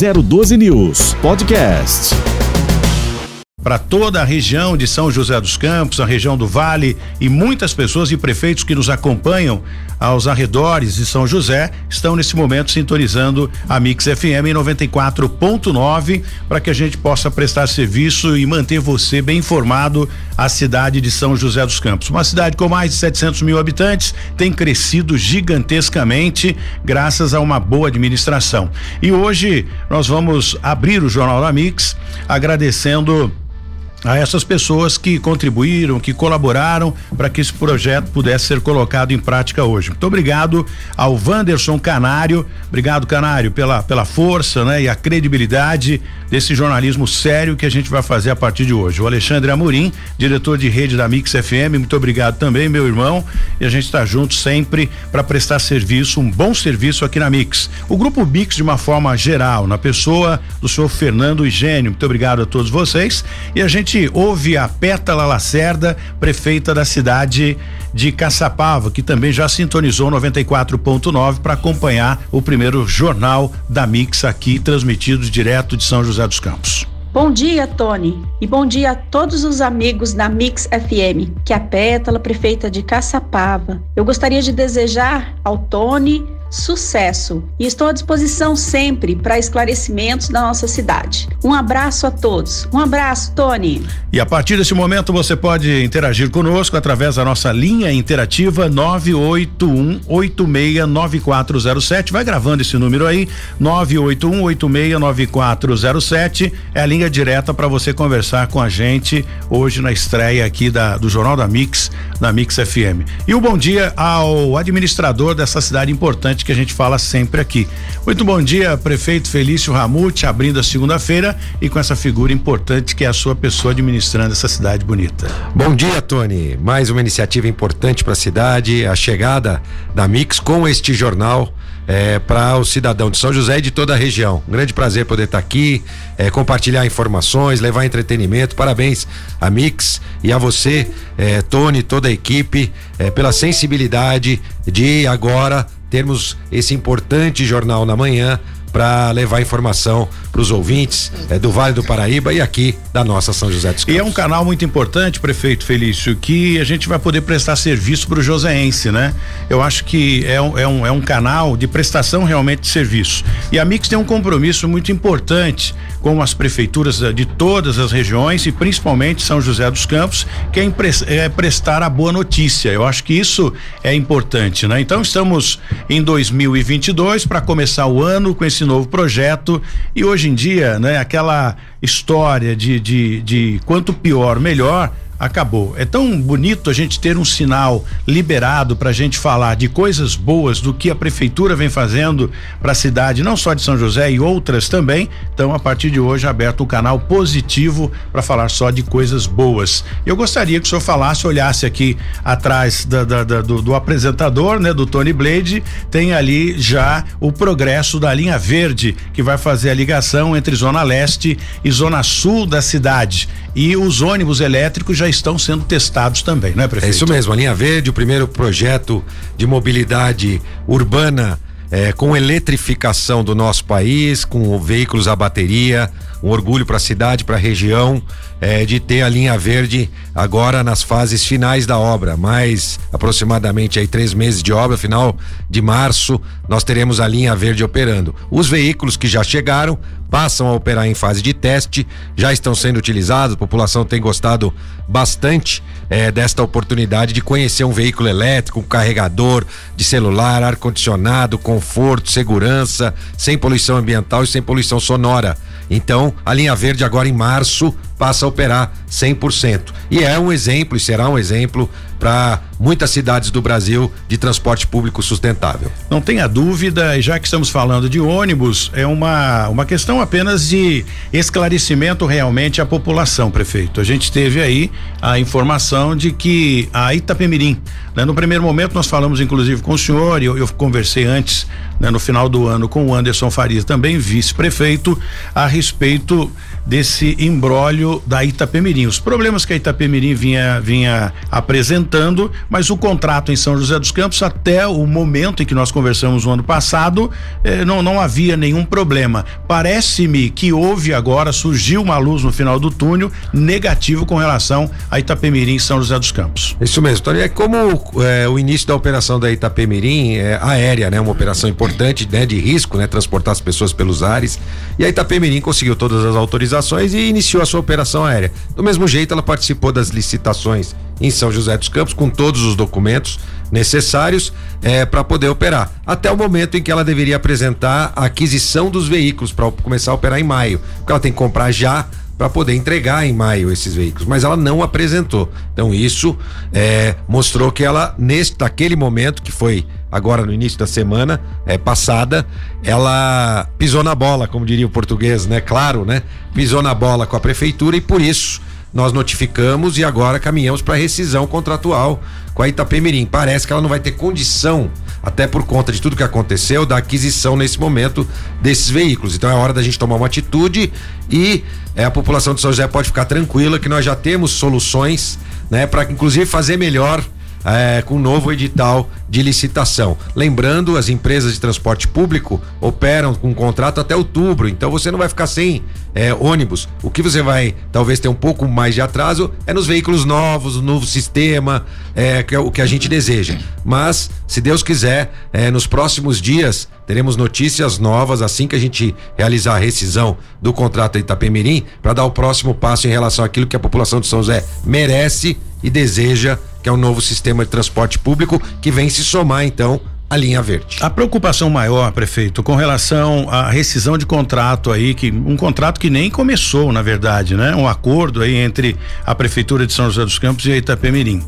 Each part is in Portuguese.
012 News Podcast para toda a região de São José dos Campos, a região do Vale e muitas pessoas e prefeitos que nos acompanham aos arredores de São José estão nesse momento sintonizando a Mix FM 94.9 para que a gente possa prestar serviço e manter você bem informado a cidade de São José dos Campos. Uma cidade com mais de 700 mil habitantes tem crescido gigantescamente graças a uma boa administração. E hoje nós vamos abrir o Jornal da Mix agradecendo a essas pessoas que contribuíram, que colaboraram para que esse projeto pudesse ser colocado em prática hoje. Muito obrigado ao Wanderson Canário, obrigado Canário pela pela força, né, e a credibilidade desse jornalismo sério que a gente vai fazer a partir de hoje. O Alexandre Amorim, diretor de rede da Mix FM, muito obrigado também, meu irmão, e a gente está junto sempre para prestar serviço, um bom serviço aqui na Mix. O grupo Mix de uma forma geral, na pessoa do senhor Fernando Gênio, muito obrigado a todos vocês, e a gente gente ouve a Pétala Lacerda, prefeita da cidade de Caçapava, que também já sintonizou 94.9 para acompanhar o primeiro jornal da Mix aqui, transmitido direto de São José dos Campos. Bom dia, Tony, e bom dia a todos os amigos da Mix FM, que é a Pétala, prefeita de Caçapava. Eu gostaria de desejar ao Tony sucesso e estou à disposição sempre para esclarecimentos da nossa cidade. Um abraço a todos. Um abraço, Tony. E a partir desse momento você pode interagir conosco através da nossa linha interativa 981869407. Vai gravando esse número aí, 981869407. É a linha direta para você conversar com a gente hoje na estreia aqui da, do Jornal da Mix, da Mix FM. E o bom dia ao administrador dessa cidade importante importante que a gente fala sempre aqui. Muito bom dia, prefeito Felício Ramute, abrindo a segunda-feira e com essa figura importante que é a sua pessoa administrando essa cidade bonita. Bom dia, Tony. Mais uma iniciativa importante para a cidade, a chegada da Mix com este jornal é, para o cidadão de São José e de toda a região. Um grande prazer poder estar tá aqui, é, compartilhar informações, levar entretenimento. Parabéns a Mix e a você, é, Tony, toda a equipe, é, pela sensibilidade de agora termos esse importante jornal na manhã para levar informação para os ouvintes é, do Vale do Paraíba e aqui da nossa São José dos Campos. E é um canal muito importante, prefeito Felício, que a gente vai poder prestar serviço para o joseense, né? Eu acho que é um, é, um, é um canal de prestação realmente de serviço. E a Mix tem um compromisso muito importante com as prefeituras de todas as regiões e principalmente São José dos Campos, que é, é prestar a boa notícia. Eu acho que isso é importante, né? Então estamos em 2022 para começar o ano com esse novo projeto e hoje em dia, né, aquela história de, de, de quanto pior, melhor, acabou. É tão bonito a gente ter um sinal liberado para a gente falar de coisas boas do que a prefeitura vem fazendo para a cidade, não só de São José e outras também. Então, a partir de hoje, aberto um canal positivo para falar só de coisas boas. Eu gostaria que o senhor falasse, olhasse aqui atrás da, da, da, do, do, apresentador, né, do Tony Blade, tem ali já o progresso da linha verde que vai fazer a ligação entre Zona Leste e Zona Sul da cidade. E os ônibus elétricos já estão sendo testados também, não é, prefeito? É isso mesmo, a linha verde, o primeiro projeto de mobilidade urbana é, com eletrificação do nosso país, com veículos a bateria, um orgulho para a cidade, para a região, é, de ter a linha verde agora nas fases finais da obra, mais aproximadamente aí três meses de obra, final de março, nós teremos a linha verde operando. Os veículos que já chegaram passam a operar em fase de teste, já estão sendo utilizados, a população tem gostado bastante é, desta oportunidade de conhecer um veículo elétrico, um carregador de celular, ar-condicionado, conforto, segurança, sem poluição ambiental e sem poluição sonora. Então, a linha verde agora em março passa a operar 100%. E é um exemplo e será um exemplo para muitas cidades do Brasil de transporte público sustentável. Não tenha dúvida, e já que estamos falando de ônibus, é uma, uma questão apenas de esclarecimento realmente à população, prefeito. A gente teve aí a informação de que a Itapemirim, né, no primeiro momento nós falamos inclusive com o senhor, e eu, eu conversei antes, né, no final do ano, com o Anderson Farias, também vice-prefeito, a respeito desse embrólio da Itapemirim. Os problemas que a Itapemirim vinha, vinha apresentando mas o contrato em São José dos Campos, até o momento em que nós conversamos no ano passado, eh, não, não havia nenhum problema. Parece-me que houve agora, surgiu uma luz no final do túnel negativo com relação a Itapemirim e São José dos Campos. Isso mesmo, Tony. É como é, o início da operação da Itapemirim é aérea, né? Uma operação importante, né? De risco, né? Transportar as pessoas pelos ares. E a Itapemirim conseguiu todas as autorizações e iniciou a sua operação aérea. Do mesmo jeito, ela participou das licitações em São José dos Campos com todos os documentos necessários é, para poder operar. Até o momento em que ela deveria apresentar a aquisição dos veículos para começar a operar em maio. Porque ela tem que comprar já para poder entregar em maio esses veículos, mas ela não apresentou. Então isso é, mostrou que ela neste naquele momento que foi agora no início da semana é, passada, ela pisou na bola, como diria o português, né? Claro, né? Pisou na bola com a prefeitura e por isso nós notificamos e agora caminhamos para rescisão contratual com a Itapemirim. Parece que ela não vai ter condição, até por conta de tudo que aconteceu, da aquisição nesse momento desses veículos. Então é hora da gente tomar uma atitude e é, a população de São José pode ficar tranquila que nós já temos soluções, né, para inclusive fazer melhor é, com um novo edital de licitação. Lembrando, as empresas de transporte público operam com contrato até outubro, então você não vai ficar sem é, ônibus. O que você vai talvez ter um pouco mais de atraso é nos veículos novos, o novo sistema, é, que é o que a gente deseja. Mas, se Deus quiser, é, nos próximos dias teremos notícias novas assim que a gente realizar a rescisão do contrato Itapemirim para dar o próximo passo em relação àquilo que a população de São José merece e deseja que é o novo sistema de transporte público que vem se somar então a linha verde. A preocupação maior, prefeito, com relação à rescisão de contrato aí, que um contrato que nem começou, na verdade, né? Um acordo aí entre a prefeitura de São José dos Campos e a Itapemirim.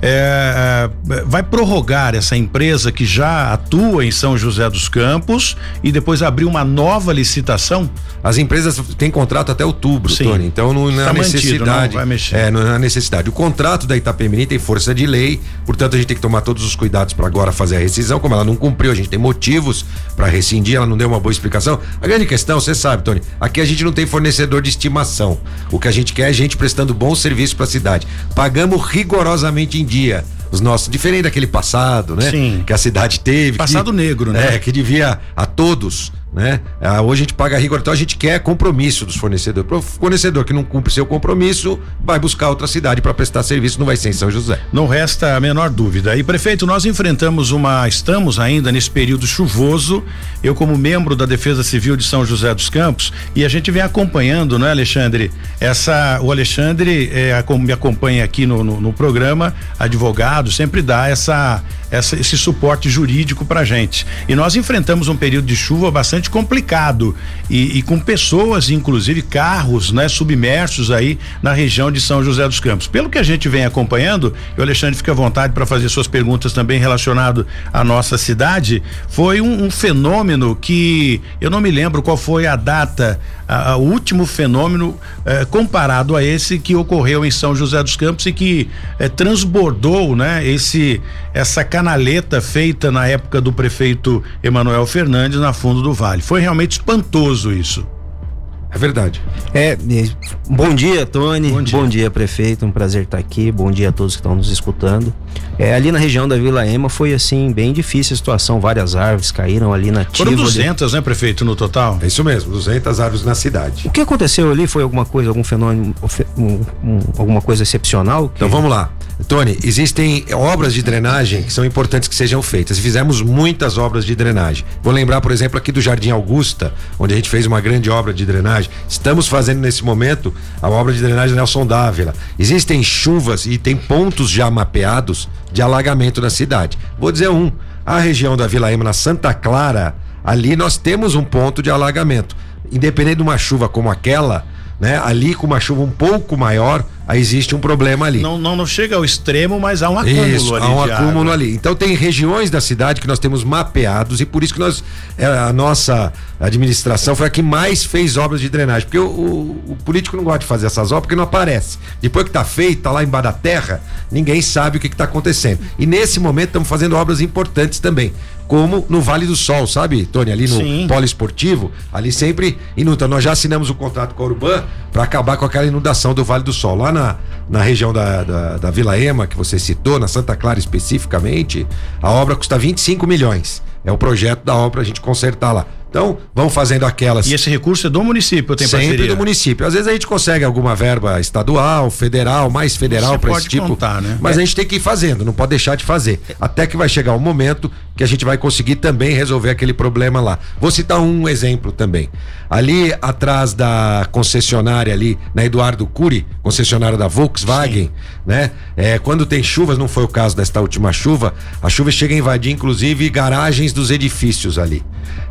É, é, vai prorrogar essa empresa que já atua em São José dos Campos e depois abrir uma nova licitação? As empresas têm contrato até outubro, Sim. Tony. Então não, não é tá necessidade. Mantido, não vai mexer. É, não é necessidade. O contrato da Itapemirim tem força de lei, portanto a gente tem que tomar todos os cuidados para agora fazer a rescisão como ela não cumpriu, a gente tem motivos para rescindir, ela não deu uma boa explicação. A grande questão, você sabe, Tony, aqui a gente não tem fornecedor de estimação. O que a gente quer é gente prestando bom serviço para a cidade. Pagamos rigorosamente em dia os nossos, diferente daquele passado, né? Sim. Que a cidade teve. Passado que, negro, né? É, que devia a todos né? Ah, hoje a gente paga rigor, então a gente quer compromisso dos fornecedores. O fornecedor que não cumpre seu compromisso vai buscar outra cidade para prestar serviço, não vai ser em São José. Não resta a menor dúvida. E prefeito, nós enfrentamos uma, estamos ainda nesse período chuvoso. Eu como membro da Defesa Civil de São José dos Campos e a gente vem acompanhando, né, Alexandre? Essa, o Alexandre é, me acompanha aqui no, no, no programa, advogado, sempre dá essa, essa esse suporte jurídico para gente. E nós enfrentamos um período de chuva bastante complicado e, e, com pessoas, inclusive carros, né, submersos aí na região de São José dos Campos. Pelo que a gente vem acompanhando, e o Alexandre fica à vontade para fazer suas perguntas também relacionado à nossa cidade, foi um, um fenômeno que eu não me lembro qual foi a data, a, último fenômeno eh, comparado a esse que ocorreu em São José dos Campos e que eh, transbordou, né, esse essa canaleta feita na época do prefeito Emanuel Fernandes na fundo do Vale. Vale. Foi realmente espantoso isso. É verdade. É, bom dia, Tony. Bom dia. bom dia. prefeito. Um prazer estar aqui. Bom dia a todos que estão nos escutando. É, ali na região da Vila Ema foi assim, bem difícil a situação. Várias árvores caíram ali na Foram 200, né, prefeito, no total? É isso mesmo, 200 árvores na cidade. O que aconteceu ali foi alguma coisa, algum fenômeno, um, um, alguma coisa excepcional? Que... Então vamos lá. Tony, existem obras de drenagem que são importantes que sejam feitas. Fizemos muitas obras de drenagem. Vou lembrar, por exemplo, aqui do Jardim Augusta, onde a gente fez uma grande obra de drenagem. Estamos fazendo nesse momento a obra de drenagem Nelson Dávila. Existem chuvas e tem pontos já mapeados de alagamento na cidade. Vou dizer um: a região da Vila Ema, na Santa Clara, ali nós temos um ponto de alagamento. Independente de uma chuva como aquela, né? Ali com uma chuva um pouco maior, aí existe um problema ali. Não, não, não chega ao extremo, mas há um acúmulo isso, ali. Há um acúmulo água. ali. Então tem regiões da cidade que nós temos mapeados e por isso que nós é, a nossa administração foi a que mais fez obras de drenagem, porque o, o, o político não gosta de fazer essas obras porque não aparece. Depois que está feito, tá lá embaixo da terra, ninguém sabe o que está acontecendo. E nesse momento estamos fazendo obras importantes também. Como no Vale do Sol, sabe, Tony? Ali no Sim. poliesportivo, ali sempre inunda. Nós já assinamos o contrato com a Urban para acabar com aquela inundação do Vale do Sol. Lá na, na região da, da, da Vila Ema, que você citou, na Santa Clara especificamente, a obra custa 25 milhões. É o projeto da obra a gente consertar lá. Então, vamos fazendo aquelas. E esse recurso é do município, tem Sempre parceria? do município. Às vezes a gente consegue alguma verba estadual, federal, mais federal para esse tipo. Contar, né? Mas é. a gente tem que ir fazendo, não pode deixar de fazer. Até que vai chegar um momento que a gente vai conseguir também resolver aquele problema lá. Vou citar um exemplo também. Ali atrás da concessionária ali, na Eduardo Cury, concessionária da Volkswagen, Sim. né? É, quando tem chuvas, não foi o caso desta última chuva, a chuva chega a invadir inclusive garagens dos edifícios ali.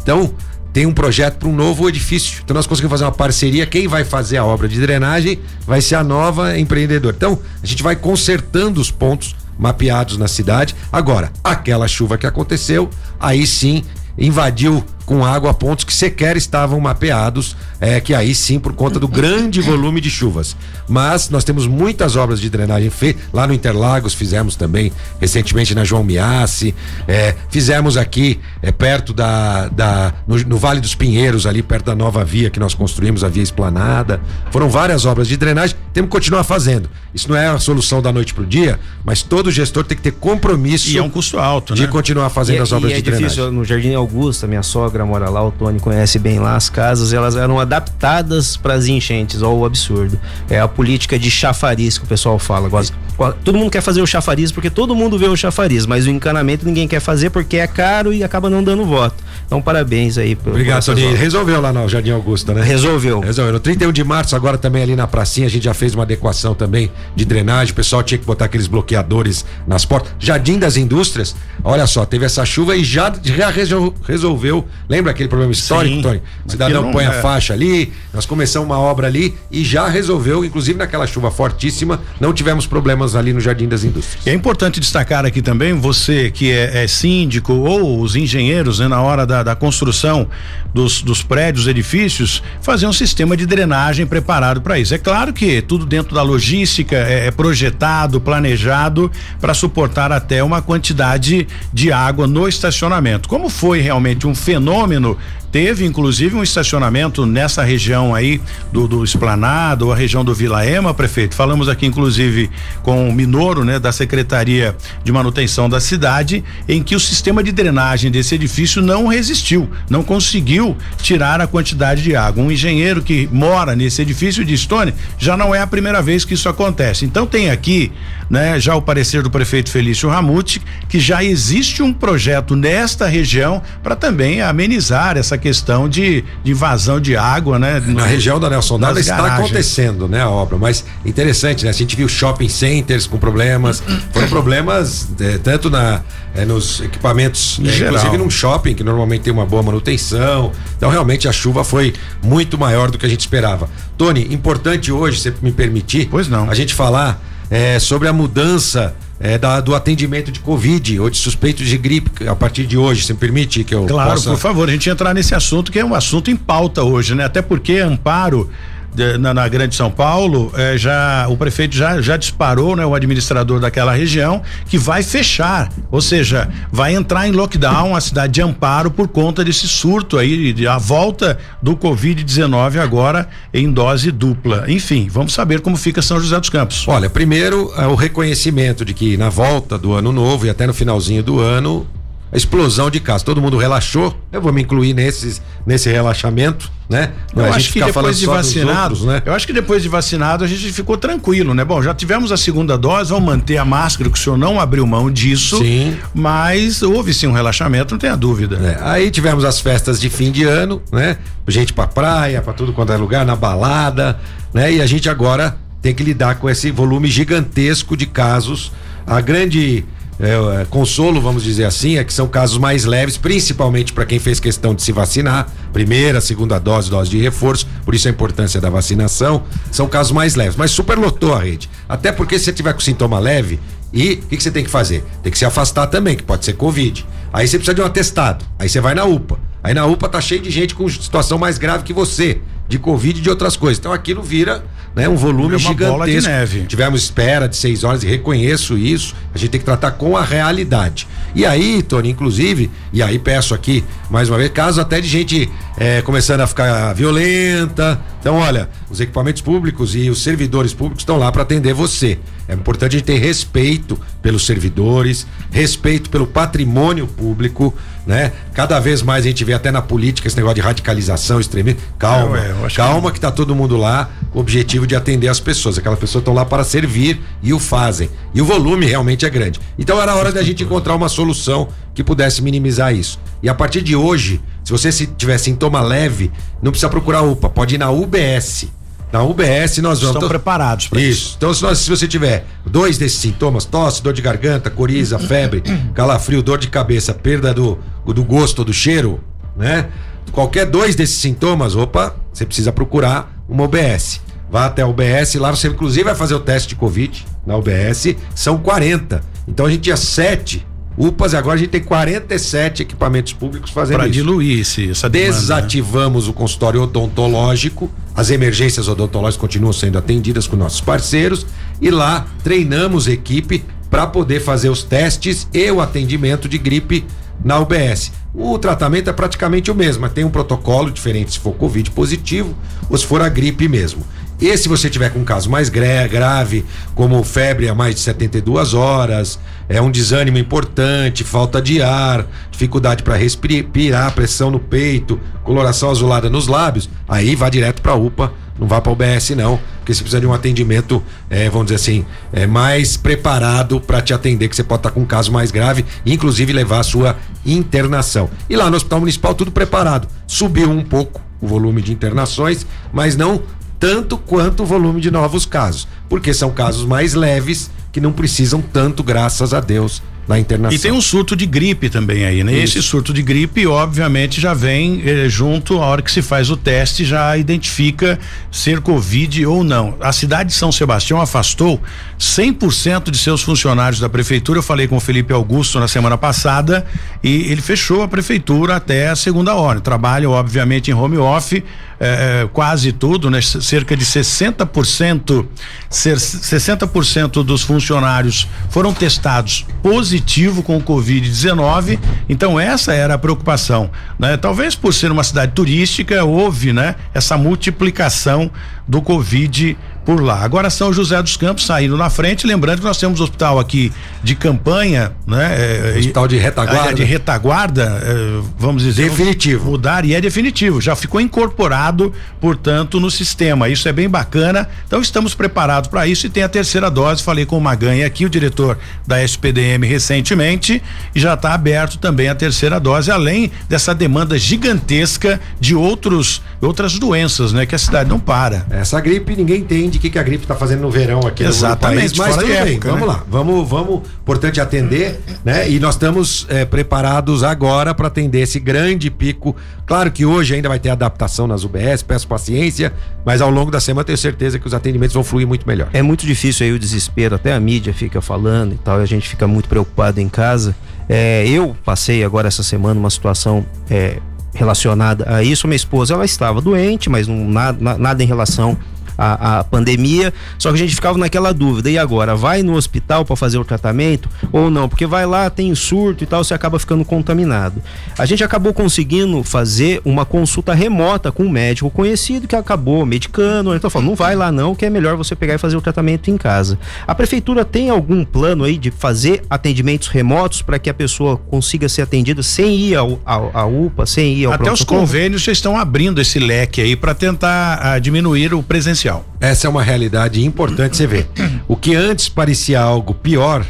Então, tem um projeto para um novo edifício. Então nós conseguimos fazer uma parceria. Quem vai fazer a obra de drenagem vai ser a nova empreendedora. Então a gente vai consertando os pontos mapeados na cidade. Agora, aquela chuva que aconteceu, aí sim invadiu com água a pontos que sequer estavam mapeados, é, que aí sim por conta do grande volume de chuvas. Mas nós temos muitas obras de drenagem feitas, lá no Interlagos fizemos também, recentemente na João Miassi, é, fizemos aqui é, perto da, da no, no, Vale dos Pinheiros, ali perto da nova via que nós construímos, a via esplanada. Foram várias obras de drenagem, temos que continuar fazendo. Isso não é a solução da noite para o dia, mas todo gestor tem que ter compromisso. E é um custo alto, de né? continuar fazendo e, as obras e é de drenagem. Difícil, no Jardim Augusta, minha sogra mora lá, o Tony conhece bem lá as casas, elas eram adaptadas para as enchentes, ó, o absurdo. É a política de chafariz que o pessoal fala. Todo mundo quer fazer o chafariz porque todo mundo vê o chafariz, mas o encanamento ninguém quer fazer porque é caro e acaba não dando voto. Então, parabéns aí. Por, Obrigado, por Tony. Resolveu lá no Jardim Augusta, né? Resolveu. Resolveu. No 31 de março, agora também ali na pracinha, a gente já fez uma adequação também de drenagem. O pessoal tinha que botar aqueles bloqueadores nas portas. Jardim das Indústrias, olha só, teve essa chuva e já, já resolveu. Lembra aquele problema histórico, Sim, Tony? O cidadão põe é. a faixa ali, nós começamos uma obra ali e já resolveu, inclusive naquela chuva fortíssima, não tivemos problemas ali no Jardim das Indústrias. E é importante destacar aqui também, você que é, é síndico ou os engenheiros, né, na hora da, da construção dos, dos prédios, edifícios, fazer um sistema de drenagem preparado para isso. É claro que tudo dentro da logística é, é projetado, planejado para suportar até uma quantidade de água no estacionamento. Como foi realmente um fenômeno fenômeno Teve inclusive um estacionamento nessa região aí do, do Esplanado, a região do Vila Ema, prefeito. Falamos aqui inclusive com o Minoro, né, da Secretaria de Manutenção da cidade, em que o sistema de drenagem desse edifício não resistiu, não conseguiu tirar a quantidade de água. Um engenheiro que mora nesse edifício de Stone já não é a primeira vez que isso acontece. Então tem aqui, né, já o parecer do prefeito Felício Ramute, que já existe um projeto nesta região para também amenizar essa questão de, de invasão de água, né? Na região da Nelson Dada está garagens. acontecendo, né, a obra, mas interessante, né? A gente viu shopping centers com problemas, foram problemas é, tanto na é, nos equipamentos, é, inclusive num shopping que normalmente tem uma boa manutenção. Então realmente a chuva foi muito maior do que a gente esperava. Tony, importante hoje, se me permitir, pois não, a gente falar é, sobre a mudança é, da, do atendimento de Covid ou de suspeitos de gripe a partir de hoje, se me permite que eu Claro, possa... por favor, a gente entrar nesse assunto que é um assunto em pauta hoje, né? Até porque Amparo na, na, Grande São Paulo, é, já o prefeito já, já disparou, né, o administrador daquela região, que vai fechar, ou seja, vai entrar em lockdown a cidade de Amparo por conta desse surto aí, de, a volta do Covid-19 agora em dose dupla. Enfim, vamos saber como fica São José dos Campos. Olha, primeiro é o reconhecimento de que na volta do ano novo e até no finalzinho do ano, a explosão de casos. Todo mundo relaxou. Eu vou me incluir nesses, nesse relaxamento, né? Não, eu acho que depois de vacinado, outros, né? Eu acho que depois de vacinado a gente ficou tranquilo, né? Bom, já tivemos a segunda dose, vamos manter a máscara, que o senhor não abriu mão disso. Sim. Mas houve sim um relaxamento, não tenha dúvida. É, aí tivemos as festas de fim de ano, né? Gente pra praia, pra tudo quanto é lugar, na balada, né? E a gente agora tem que lidar com esse volume gigantesco de casos. A grande é, é, consolo, vamos dizer assim, é que são casos mais leves, principalmente para quem fez questão de se vacinar, primeira, segunda dose, dose de reforço, por isso a importância da vacinação, são casos mais leves, mas superlotou a rede. Até porque se você tiver com sintoma leve, e o que, que, você tem que fazer? Tem que se afastar também, que pode ser Covid. Aí você precisa de um atestado. Aí você vai na UPA. Aí na UPA tá cheio de gente com situação mais grave que você, de Covid e de outras coisas. Então aquilo vira né? Um volume É gigantesco. bola de neve. Tivemos espera de seis horas e reconheço isso. A gente tem que tratar com a realidade. E aí, Tony, inclusive, e aí peço aqui mais uma vez, caso até de gente eh, começando a ficar violenta. Então, olha, os equipamentos públicos e os servidores públicos estão lá para atender você. É importante a gente ter respeito pelos servidores, respeito pelo patrimônio público, né? Cada vez mais a gente vê até na política esse negócio de radicalização, extremismo. Calma, É, acho que calma que tá todo mundo lá com o objetivo de atender as pessoas. Aquelas pessoas estão lá para servir e o fazem. E o volume realmente é grande. Então era hora da gente encontrar uma solução que pudesse minimizar isso. E a partir de hoje, se você se tiver sintoma leve, não precisa procurar UPA, pode ir na UBS. Na UBS nós vamos. Estão Então- preparados para isso. isso. Então, se, nós- se você tiver dois desses sintomas, tosse, dor de garganta, coriza, febre, calafrio, dor de cabeça, perda do, do gosto, do cheiro, né? Qualquer dois desses sintomas, opa, você precisa procurar uma UBS. Vá até a UBS, lá você inclusive vai fazer o teste de Covid na UBS, são 40. Então a gente tinha sete UPAs e agora a gente tem 47 equipamentos públicos fazendo Para isso. diluir esse, essa demanda. né? Desativamos o consultório odontológico, as emergências odontológicas continuam sendo atendidas com nossos parceiros e lá treinamos equipe para poder fazer os testes e o atendimento de gripe na UBS. O tratamento é praticamente o mesmo, mas tem um protocolo diferente se for Covid positivo ou se for a gripe mesmo. E se você tiver com um caso mais gra- grave, como febre a mais de 72 horas, é um desânimo importante, falta de ar, dificuldade para respirar, pressão no peito, coloração azulada nos lábios, aí vá direto para UPA, não vá para UBS não, porque você precisa de um atendimento, é, vamos dizer assim, é, mais preparado para te atender, que você pode estar com um caso mais grave, inclusive levar a sua internação. E lá no Hospital Municipal tudo preparado. Subiu um pouco o volume de internações, mas não tanto quanto o volume de novos casos, porque são casos mais leves que não precisam tanto, graças a Deus, na internação. E tem um surto de gripe também aí, né? Isso. Esse surto de gripe, obviamente, já vem eh, junto a hora que se faz o teste, já identifica ser Covid ou não. A cidade de São Sebastião afastou 100% de seus funcionários da prefeitura. Eu falei com o Felipe Augusto na semana passada e ele fechou a prefeitura até a segunda hora. Trabalha, obviamente, em home office, eh, quase tudo, né? Cerca de 60%, cer- 60% dos funcionários foram testados positivo com o Covid-19. Então essa era a preocupação, né? Talvez por ser uma cidade turística houve, né? Essa multiplicação do Covid por lá. Agora São José dos Campos saindo na frente, lembrando que nós temos hospital aqui de campanha, né? É, Hospital de retaguarda. é, de retaguarda, é, vamos dizer. Definitivo. Mudar e é definitivo. Já ficou incorporado, portanto, no sistema. Isso é bem bacana. Então estamos preparados para isso e tem a terceira dose. Falei com o Maganha aqui, o diretor da SPDM recentemente, e já está aberto também a terceira dose, além dessa demanda gigantesca de outros outras doenças, né? Que a cidade não para. Essa gripe, ninguém entende o que, que a gripe está fazendo no verão aqui Exatamente, no país, mas tudo de bem, época, vamos né? lá, vamos, vamos, importante atender, né? E nós estamos eh, preparados agora para atender esse grande pico. Claro que hoje ainda vai ter adaptação nas UBS, peço paciência, mas ao longo da semana tenho certeza que os atendimentos vão fluir muito melhor. É muito difícil aí o desespero, até a mídia fica falando e tal, e a gente fica muito preocupado em casa. É, eu passei agora essa semana uma situação é, relacionada a isso. Minha esposa ela estava doente, mas não, nada, nada em relação à, à pandemia. Só que a gente ficava naquela dúvida: e agora? Vai no hospital para fazer o tratamento ou não? Porque vai lá, tem surto e tal, você acaba ficando contaminado. A gente acabou conseguindo fazer uma consulta remota com um médico conhecido que acabou medicando. Então falou: não vai lá não, que é melhor você pegar e fazer o tratamento em casa. A prefeitura tem algum plano aí de fazer atendimentos remotos para que a pessoa consiga ser atendida sem ir ao, ao, à UPA, sem ir ao Até os convênios já estão abrindo esse leque aí para tentar ah, diminuir o presencial. Essa é uma realidade importante você ver. O que antes parecia algo pior,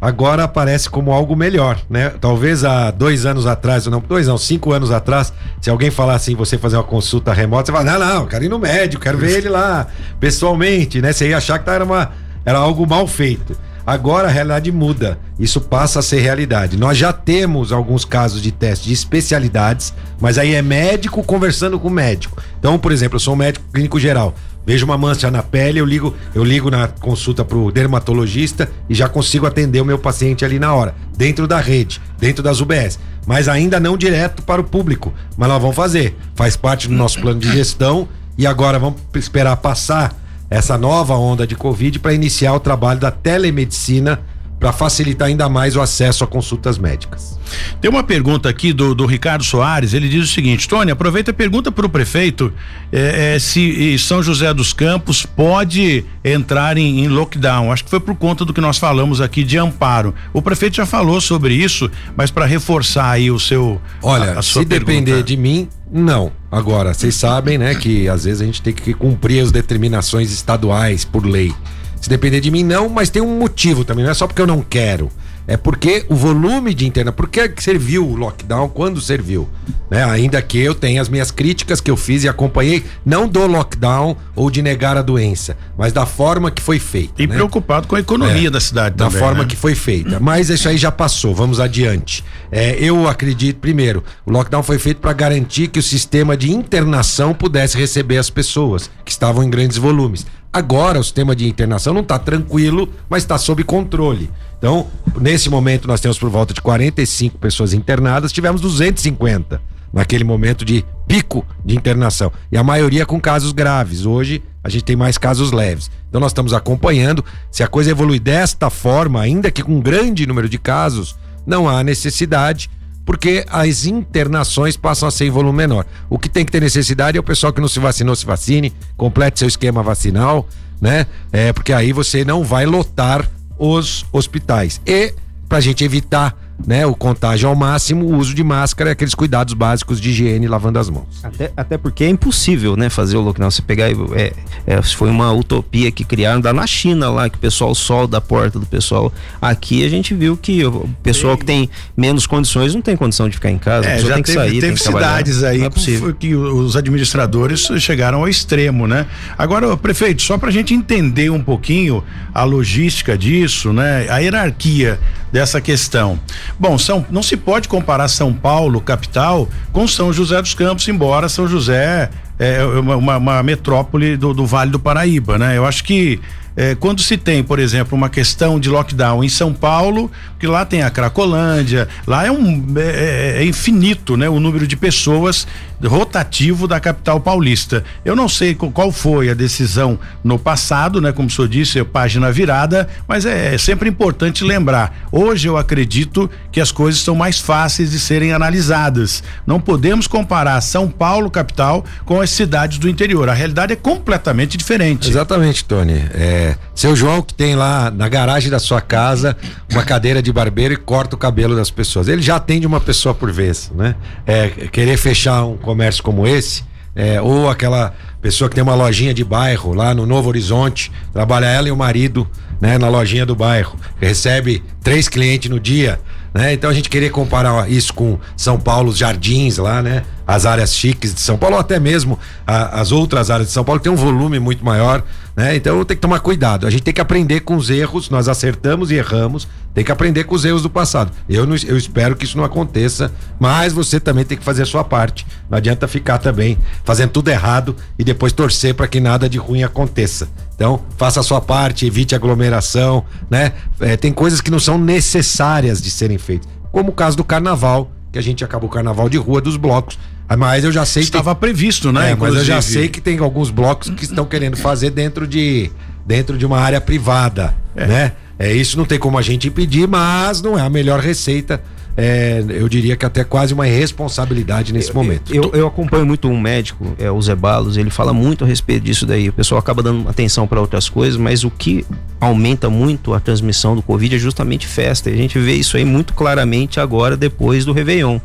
agora aparece como algo melhor, né? Talvez há dois anos atrás, ou não, dois não, cinco anos atrás, se alguém falasse em você fazer uma consulta remota, você fala, não, não, eu quero ir no médico, quero ver ele lá, pessoalmente, né? Você ia achar que era, uma, era algo mal feito. Agora a realidade muda, isso passa a ser realidade. Nós já temos alguns casos de teste de especialidades, mas aí é médico conversando com médico. Então, por exemplo, eu sou um médico clínico geral. Vejo uma mancha na pele, eu ligo, eu ligo na consulta pro dermatologista e já consigo atender o meu paciente ali na hora, dentro da rede, dentro das UBS. Mas ainda não direto para o público. Mas nós vamos fazer. Faz parte do nosso plano de gestão e agora vamos esperar passar essa nova onda de Covid para iniciar o trabalho da telemedicina para facilitar ainda mais o acesso a consultas médicas. Tem uma pergunta aqui do, do Ricardo Soares, ele diz o seguinte, Tony, aproveita e pergunta para o prefeito é, é, se São José dos Campos pode entrar em, em, lockdown. Acho que foi por conta do que nós falamos aqui de amparo. O prefeito já falou sobre isso, mas para reforçar aí o seu. Olha, a, a se pergunta. depender de mim, não. Agora, vocês sabem, né, que às vezes a gente tem que cumprir as determinações estaduais por lei. Se depender de mim, não, mas tem um motivo também, não é só porque eu não quero. É porque o volume de interna, por que serviu o lockdown quando serviu? Né? Ainda que eu tenha as minhas críticas que eu fiz e acompanhei, não do lockdown ou de negar a doença, mas da forma que foi feita. E né? preocupado com a economia é, da cidade da também. Da forma né? que foi feita. Mas isso aí já passou, vamos adiante. É, eu acredito, primeiro, o lockdown foi feito para garantir que o sistema de internação pudesse receber as pessoas que estavam em grandes volumes. Agora o sistema de internação não está tranquilo, mas está sob controle. Então, nesse momento nós temos por volta de 45 pessoas internadas, tivemos 250 naquele momento de pico de internação. E a maioria com casos graves. Hoje a gente tem mais casos leves. Então nós estamos acompanhando. Se a coisa evoluir desta forma, ainda que com um grande número de casos, não há necessidade porque as internações passam a ser em volume menor. O que tem que ter necessidade é o pessoal que não se vacinou se vacine, complete seu esquema vacinal, né? É, porque aí você não vai lotar os hospitais. E para a gente evitar né, o contágio ao máximo, o uso de máscara e aqueles cuidados básicos de higiene lavando as mãos. Até, até porque é impossível, né, fazer o lockdown. Você pegar, é, é, foi uma utopia que criaram da na China lá, que o pessoal solda a porta do pessoal. Aqui a gente viu que o pessoal que tem menos condições não tem condição de ficar em casa. É, já tem que teve, sair, teve que cidades aí é que os administradores chegaram ao extremo, né? Agora, prefeito, só para a gente entender um pouquinho a logística disso, né? A hierarquia dessa questão. Bom, São, não se pode comparar São Paulo, capital, com São José dos Campos, embora São José é uma, uma metrópole do, do Vale do Paraíba, né? Eu acho que é, quando se tem, por exemplo, uma questão de lockdown em São Paulo, que lá tem a Cracolândia, lá é um é, é, é infinito, né, o número de pessoas rotativo da capital paulista. Eu não sei qual foi a decisão no passado, né, como o senhor disse, página virada, mas é, é sempre importante lembrar. Hoje eu acredito que as coisas são mais fáceis de serem analisadas. Não podemos comparar São Paulo capital com as cidades do interior. A realidade é completamente diferente. Exatamente, Tony. É, seu João que tem lá na garagem da sua casa uma cadeira de barbeiro e corta o cabelo das pessoas. Ele já atende uma pessoa por vez, né? É, querer fechar um comércio como esse, é, ou aquela pessoa que tem uma lojinha de bairro lá no Novo Horizonte, trabalha ela e o marido, né, na lojinha do bairro, recebe três clientes no dia, né? Então a gente queria comparar isso com São Paulo, os jardins lá, né? As áreas chiques de São Paulo, ou até mesmo a, as outras áreas de São Paulo, que tem um volume muito maior, né? Então tem que tomar cuidado. A gente tem que aprender com os erros, nós acertamos e erramos, tem que aprender com os erros do passado. Eu, não, eu espero que isso não aconteça, mas você também tem que fazer a sua parte. Não adianta ficar também fazendo tudo errado e depois torcer para que nada de ruim aconteça. Então, faça a sua parte, evite aglomeração, né? É, tem coisas que não são necessárias de serem feitas, como o caso do carnaval, que a gente acabou o carnaval de rua dos blocos. Mas eu já sei Estava que. previsto, né? É, mas eu já sei que tem alguns blocos que estão querendo fazer dentro de, dentro de uma área privada, é. né? É, isso não tem como a gente impedir, mas não é a melhor receita é, eu diria que até quase uma irresponsabilidade nesse eu, momento. Eu, eu, acompanho muito um médico, é o Zé Balos, ele fala muito a respeito disso daí. O pessoal acaba dando atenção para outras coisas, mas o que aumenta muito a transmissão do Covid é justamente festa. E a gente vê isso aí muito claramente agora, depois do Réveillon.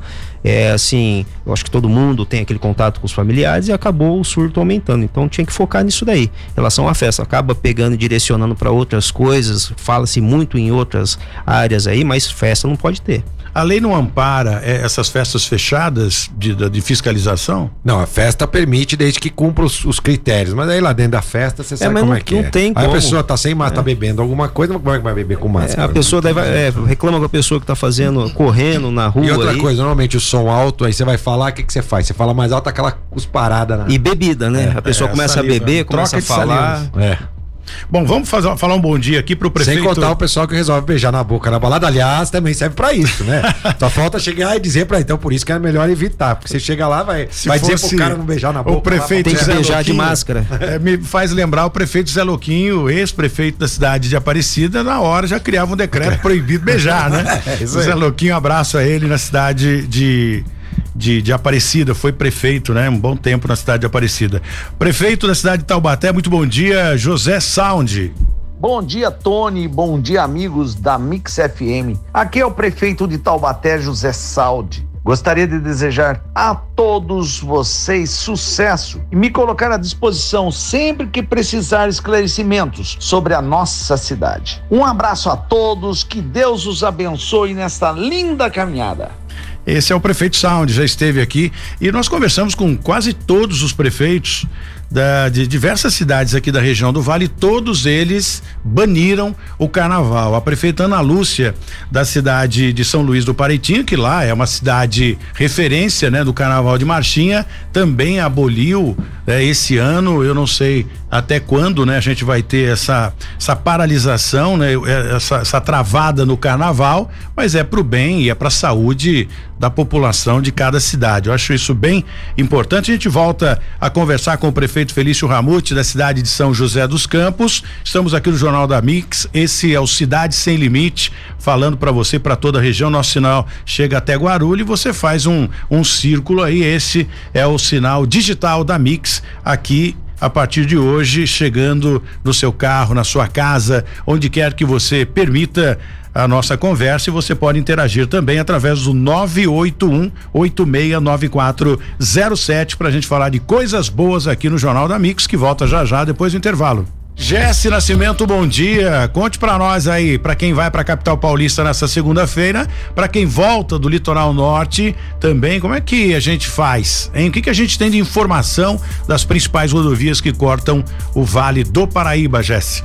É assim, eu acho que todo mundo tem aquele contato com os familiares e acabou o surto aumentando. Então tinha que focar nisso daí. Em relação à festa, acaba pegando e direcionando para outras coisas, fala-se muito em outras áreas aí, mas festa não pode ter. A lei não ampara é, essas festas fechadas de, de, fiscalização? Não, a festa permite desde que cumpra os, os critérios. Mas aí lá dentro da festa você é, sabe como não, é que não é. Tem aí como. a pessoa tá sem tá é. bebendo alguma coisa, como é que vai beber com máscara? É, a pessoa daí vai, é, reclama com a pessoa que tá fazendo, correndo na rua. E outra aí. coisa, normalmente o som alto, aí você vai falar, o que, que você faz? Você fala mais alto, aquela cusparada na. E bebida, né? a pessoa começa saliva. a beber, começa a falar. É. Bom, vamos fazer, falar um bom dia aqui pro prefeito. Sem contar o pessoal que resolve beijar na boca na balada. Aliás, também serve pra isso, né? Só falta chegar e dizer pra então por isso que é melhor evitar. Porque você chega lá, vai, Se vai dizer pro cara não beijar na boca. o prefeito Tem que Zé beijar de máscara. é, me faz lembrar o prefeito Zé Louquinho, ex-prefeito da cidade de Aparecida, na hora já criava um decreto proibido beijar, né? É. Zé Louquinho, um abraço a ele na cidade de. De, de Aparecida, foi prefeito, né? Um bom tempo na cidade de Aparecida. Prefeito da cidade de Taubaté, muito bom dia, José Sound. Bom dia, Tony. Bom dia, amigos da Mix FM. Aqui é o prefeito de Taubaté, José Saldi. Gostaria de desejar a todos vocês sucesso e me colocar à disposição sempre que precisar esclarecimentos sobre a nossa cidade. Um abraço a todos, que Deus os abençoe nesta linda caminhada. Esse é o prefeito Sound, já esteve aqui e nós conversamos com quase todos os prefeitos da- de diversas cidades aqui da região do Vale, todos eles baniram o carnaval. A prefeita Ana Lúcia, da cidade de São Luís do Pareitinho, que lá é uma cidade referência né, do carnaval de Marchinha, também aboliu né, esse ano, eu não sei até quando né, a gente vai ter essa, essa paralisação, né, essa, essa travada no carnaval, mas é para o bem e é para a saúde da população de cada cidade. Eu acho isso bem importante. A gente volta a conversar com o prefeito Felício Ramute, da cidade de São José dos Campos. Estamos aqui no Jornal da Mix. Esse é o Cidade Sem Limite, falando para você, para toda a região. Nosso sinal chega até Guarulhos e você faz um, um círculo aí. Esse é o sinal digital da Mix aqui a partir de hoje, chegando no seu carro, na sua casa, onde quer que você permita a nossa conversa e você pode interagir também através do 981 869407 para a gente falar de coisas boas aqui no Jornal da Mix, que volta já já depois do intervalo. Jesse Nascimento, bom dia. Conte pra nós aí, pra quem vai pra capital paulista nessa segunda-feira, pra quem volta do litoral norte também, como é que a gente faz? Hein? O que que a gente tem de informação das principais rodovias que cortam o Vale do Paraíba, Jesse?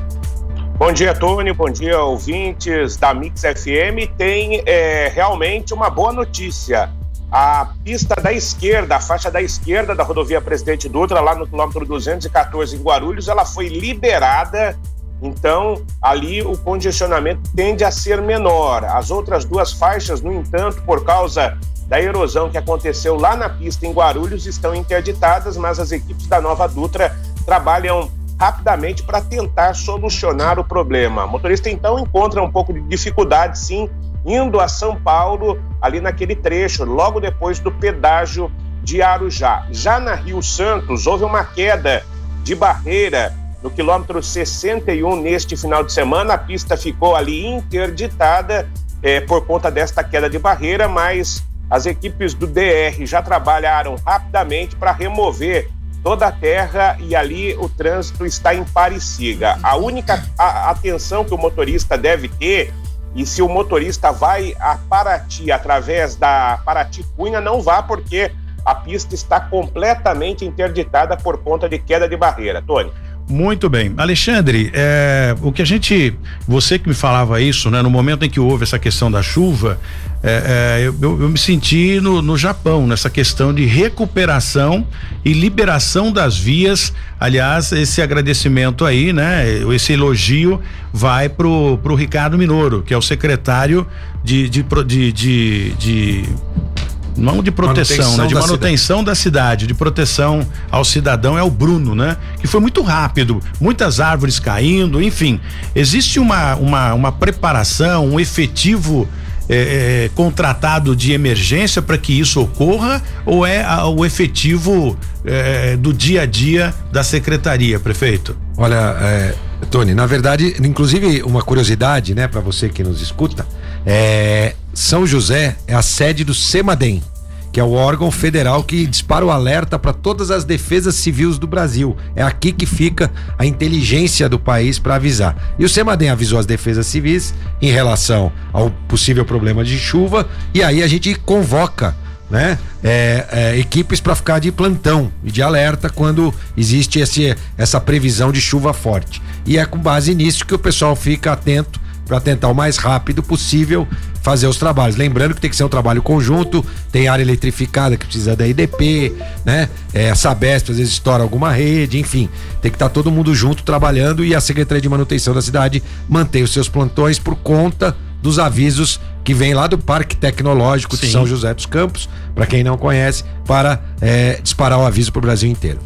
Bom dia, Tony. Bom dia, ouvintes da Mix FM. Tem é, realmente uma boa notícia. A pista da esquerda, a faixa da esquerda da rodovia Presidente Dutra, lá no quilômetro 214 em Guarulhos, ela foi liberada. Então, ali o congestionamento tende a ser menor. As outras duas faixas, no entanto, por causa da erosão que aconteceu lá na pista em Guarulhos, estão interditadas, mas as equipes da Nova Dutra trabalham rapidamente para tentar solucionar o problema. O motorista então encontra um pouco de dificuldade, sim, indo a São Paulo, ali naquele trecho, logo depois do pedágio de Arujá. Já na Rio Santos, houve uma queda de barreira no quilômetro 61 neste final de semana. A pista ficou ali interditada eh, por conta desta queda de barreira, mas as equipes do DR já trabalharam rapidamente para remover toda a terra e ali o trânsito está em Pariciga. A única atenção que o motorista deve ter e se o motorista vai a Paraty através da Paraty Cunha, não vá porque a pista está completamente interditada por conta de queda de barreira. Tony. Muito bem. Alexandre, é, o que a gente. Você que me falava isso, né? No momento em que houve essa questão da chuva, é, é, eu, eu- eu me senti no, no Japão, nessa questão de recuperação e liberação das vias. Aliás, esse agradecimento aí, né? Esse elogio vai pro, pro Ricardo Minoro, que é o secretário de, de, de, de, de não de proteção, Manutenção né? De da manutenção da cidade, de proteção ao cidadão é o Bruno, né? Que foi muito rápido, muitas árvores caindo, enfim. Existe uma, uma, uma preparação, um efetivo eh, eh, contratado de emergência para que isso ocorra ou é a- o efetivo eh, do dia a dia da secretaria, prefeito? Olha, é, Tony, na verdade, inclusive uma curiosidade, né, para você que nos escuta, é, São José é a sede do CEMADEM, que é o órgão federal que dispara o alerta para todas as defesas civis do Brasil. É aqui que fica a inteligência do país para avisar. E o CEMADEM avisou as defesas civis em relação ao possível problema de chuva e aí a gente convoca né? É, é, equipes para ficar de plantão e de alerta quando existe esse, essa previsão de chuva forte. E é com base nisso que o pessoal fica atento para tentar o mais rápido possível fazer os trabalhos. Lembrando que tem que ser um trabalho conjunto, tem área eletrificada que precisa da IDP, né? É, a Sabesp às vezes estoura alguma rede, enfim, tem que estar tá todo mundo junto trabalhando e a Secretaria de Manutenção da cidade mantém os seus plantões por conta dos avisos que vem lá do Parque Tecnológico Sim. de São José dos Campos, para quem não conhece, para é, disparar o aviso para o Brasil inteiro.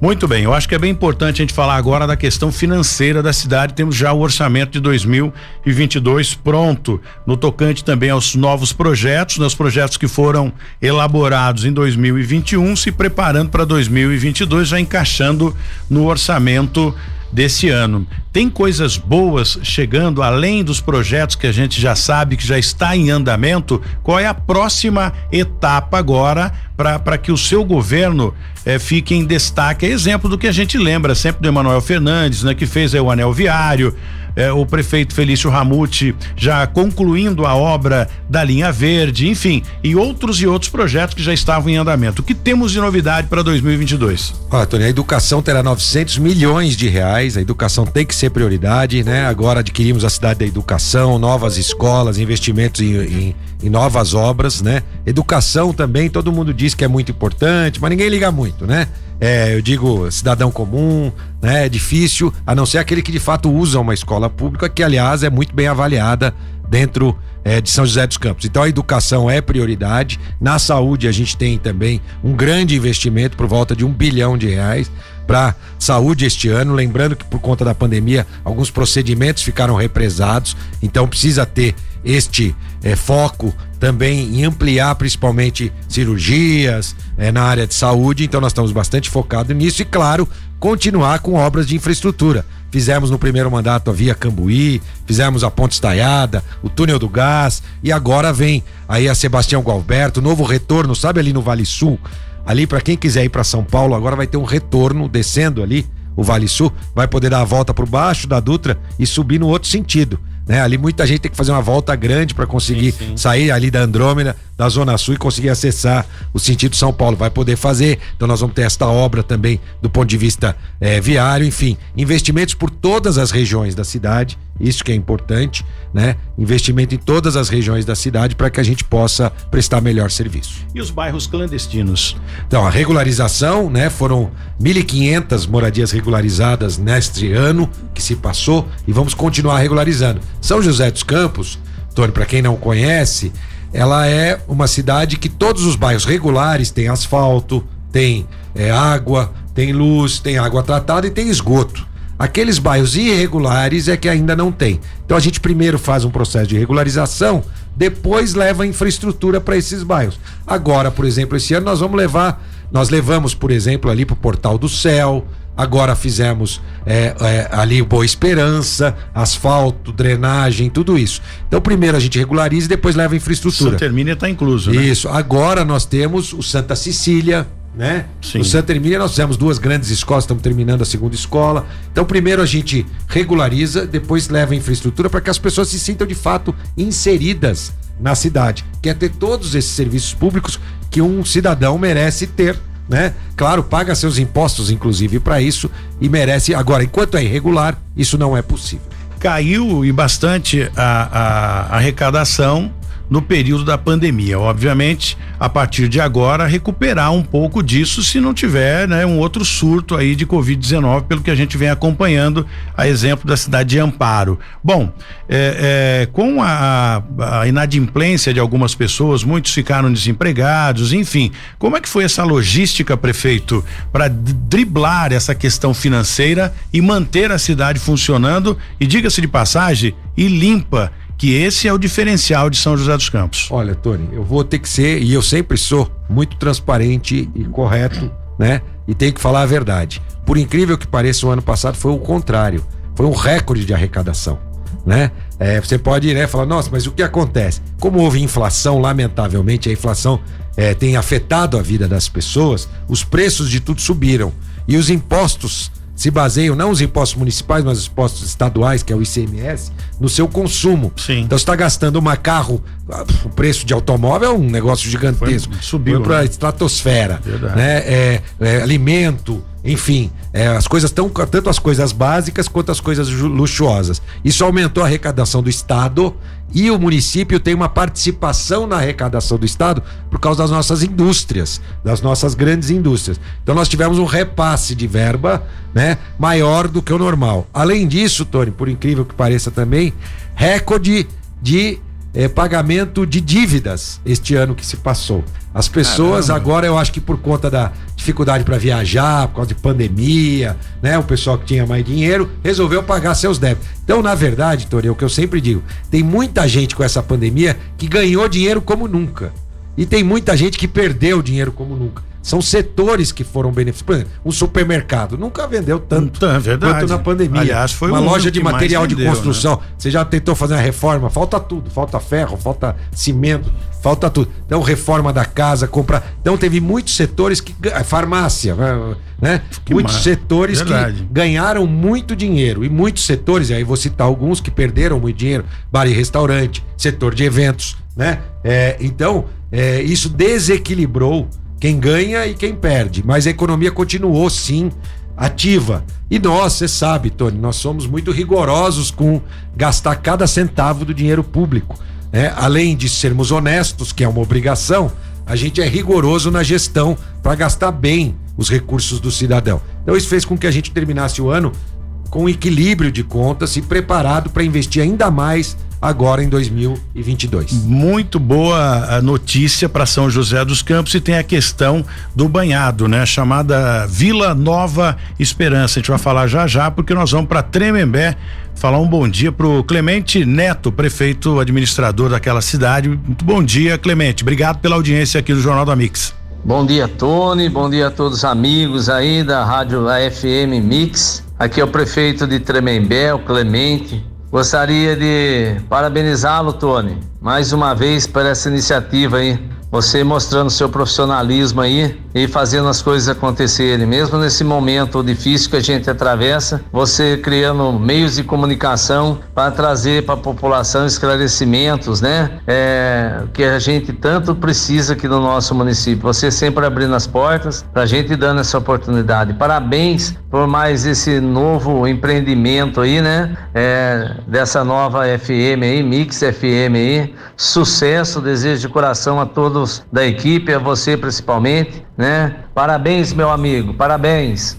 Muito bem, eu acho que é bem importante a gente falar agora da questão financeira da cidade. Temos já o orçamento de 2022 pronto, no tocante também aos novos projetos, nos projetos que foram elaborados em 2021, se preparando para 2022, já encaixando no orçamento desse ano. Tem coisas boas chegando além dos projetos que a gente já sabe que já está em andamento? Qual é a próxima etapa agora para que o seu governo eh, fique em destaque? É exemplo do que a gente lembra sempre do Emanuel Fernandes, né, que fez o anel viário eh, o prefeito Felício Ramute já concluindo a obra da linha verde, enfim, e outros e outros projetos que já estavam em andamento. O que temos de novidade para 2022? Olha, Tony, a educação terá 900 milhões de reais. A educação tem que ser prioridade, né? Agora adquirimos a cidade da educação, novas escolas, investimentos em, em, em novas obras, né? Educação também, todo mundo diz que é muito importante, mas ninguém liga muito, né? é, eu digo, cidadão comum, né? É difícil, a não ser aquele que de fato usa uma escola pública, que aliás é muito bem avaliada dentro é, de São José dos Campos. Então a educação é prioridade. Na saúde a gente tem também um grande investimento por volta de um bilhão de reais para saúde este ano. Lembrando que por conta da pandemia alguns procedimentos ficaram represados, então precisa ter este é, foco também em ampliar principalmente cirurgias é, na área de saúde. Então nós estamos bastante focados nisso e claro continuar com obras de infraestrutura. Fizemos no primeiro mandato a Via Cambuí, fizemos a Ponte Estaiada, o Túnel do Gás e agora vem aí a Sebastião Gualberto, novo retorno, sabe ali no Vale Sul, ali para quem quiser ir para São Paulo, agora vai ter um retorno descendo ali o Vale Sul, vai poder dar a volta por baixo da Dutra e subir no outro sentido. Né? Ali muita gente tem que fazer uma volta grande para conseguir sim, sim. sair ali da Andrômeda, da Zona Sul e conseguir acessar o sentido São Paulo. Vai poder fazer. Então nós vamos ter esta obra também do ponto de vista é, viário, enfim, investimentos por todas as regiões da cidade. Isso que é importante, né? Investimento em todas as regiões da cidade para que a gente possa prestar melhor serviço. E os bairros clandestinos? Então, a regularização, né? Foram 1.500 moradias regularizadas neste ano que se passou e vamos continuar regularizando. São José dos Campos, Tony, para quem não conhece, ela é uma cidade que todos os bairros regulares têm asfalto, tem é, água, tem luz, tem água tratada e tem esgoto. Aqueles bairros irregulares é que ainda não tem. Então a gente primeiro faz um processo de regularização, depois leva a infraestrutura para esses bairros. Agora, por exemplo, esse ano nós vamos levar, nós levamos, por exemplo, ali para o Portal do Céu, Agora fizemos é, é, ali Boa Esperança, asfalto, drenagem, tudo isso. Então, primeiro a gente regulariza e depois leva a infraestrutura. Santa Hermínia está incluso, né? Isso. Agora nós temos o Santa Cecília, né? Sim. No Santa Hermínia nós fizemos duas grandes escolas, estamos terminando a segunda escola. Então, primeiro a gente regulariza, depois leva a infraestrutura para que as pessoas se sintam de fato inseridas na cidade. Quer é ter todos esses serviços públicos que um cidadão merece ter né? Claro, paga seus impostos, inclusive, para isso e merece. Agora, enquanto é irregular, isso não é possível. Caiu e bastante a, a arrecadação no período da pandemia. Obviamente, a partir de agora, recuperar um pouco disso se não tiver né, um outro surto aí de Covid-19, pelo que a gente vem acompanhando, a exemplo da cidade de Amparo. Bom, é, é, com a, a, inadimplência de algumas pessoas, muitos ficaram desempregados, enfim, como é que foi essa logística, prefeito, para driblar essa questão financeira e manter a cidade funcionando e, diga-se de passagem, e limpa que esse é o diferencial de São José dos Campos. Olha, Tony, eu vou ter que ser, e eu sempre sou, muito transparente e correto, né? E tenho que falar a verdade. Por incrível que pareça, o ano passado foi o contrário. Foi um recorde de arrecadação, né? É, você pode né, falar, nossa, mas o que acontece? Como houve inflação, lamentavelmente, a inflação é, tem afetado a vida das pessoas, os preços de tudo subiram. E os impostos se baseiam não os impostos municipais, mas os impostos estaduais, que é o ICMS, no seu consumo. Sim. Então você está gastando uma carro o preço de automóvel é um negócio gigantesco. Foi, subiu para a né? estratosfera. Né? É, é, alimento, enfim, é, as coisas tão, tanto as coisas básicas quanto as coisas luxuosas. Isso aumentou a arrecadação do Estado e o município tem uma participação na arrecadação do Estado por causa das nossas indústrias, das nossas grandes indústrias. Então nós tivemos um repasse de verba né, maior do que o normal. Além disso, Tony, por incrível que pareça também, recorde de é, pagamento de dívidas este ano que se passou. As pessoas Caramba. agora, eu acho que por conta da dificuldade para viajar, por causa de pandemia, né? O pessoal que tinha mais dinheiro resolveu pagar seus débitos. Então, na verdade, Tori, é o que eu sempre digo, tem muita gente com essa pandemia que ganhou dinheiro como nunca. E tem muita gente que perdeu dinheiro como nunca. São setores que foram beneficiados. Por exemplo, um supermercado nunca vendeu tanto é verdade. quanto na pandemia. Aliás, foi uma um loja de material vendeu, de construção. Né? Você já tentou fazer uma reforma? Falta tudo. Falta ferro, falta cimento, falta tudo. Então, reforma da casa, comprar. Então, teve muitos setores que. Farmácia, né? Que muitos setores verdade. que ganharam muito dinheiro. E muitos setores, e aí vou citar alguns que perderam muito dinheiro: bar e restaurante, setor de eventos, né? É, então, é, isso desequilibrou quem ganha e quem perde. Mas a economia continuou sim ativa. E nós, você sabe, Tony, nós somos muito rigorosos com gastar cada centavo do dinheiro público. Né? Além de sermos honestos, que é uma obrigação, a gente é rigoroso na gestão para gastar bem os recursos do cidadão. Então isso fez com que a gente terminasse o ano com equilíbrio de contas e preparado para investir ainda mais agora em 2022. Muito boa notícia para São José dos Campos e tem a questão do banhado, né? Chamada Vila Nova Esperança. A gente vai falar já já porque nós vamos para Tremembé falar um bom dia pro Clemente Neto, prefeito administrador daquela cidade. Muito bom dia, Clemente. Obrigado pela audiência aqui do Jornal da Mix. Bom dia, Tony. Bom dia a todos os amigos aí da Rádio AFM Mix. Aqui é o prefeito de Tremembé, o Clemente. Gostaria de parabenizá-lo, Tony, mais uma vez por essa iniciativa aí você mostrando seu profissionalismo aí e fazendo as coisas acontecerem, mesmo nesse momento difícil que a gente atravessa, você criando meios de comunicação para trazer para a população esclarecimentos, né? É, que a gente tanto precisa aqui no nosso município. Você sempre abrindo as portas para a gente dando essa oportunidade. Parabéns por mais esse novo empreendimento aí, né? É, dessa nova FM aí, Mix FM aí. Sucesso, desejo de coração a todos todos da equipe, a você principalmente, né? Parabéns, meu amigo, parabéns.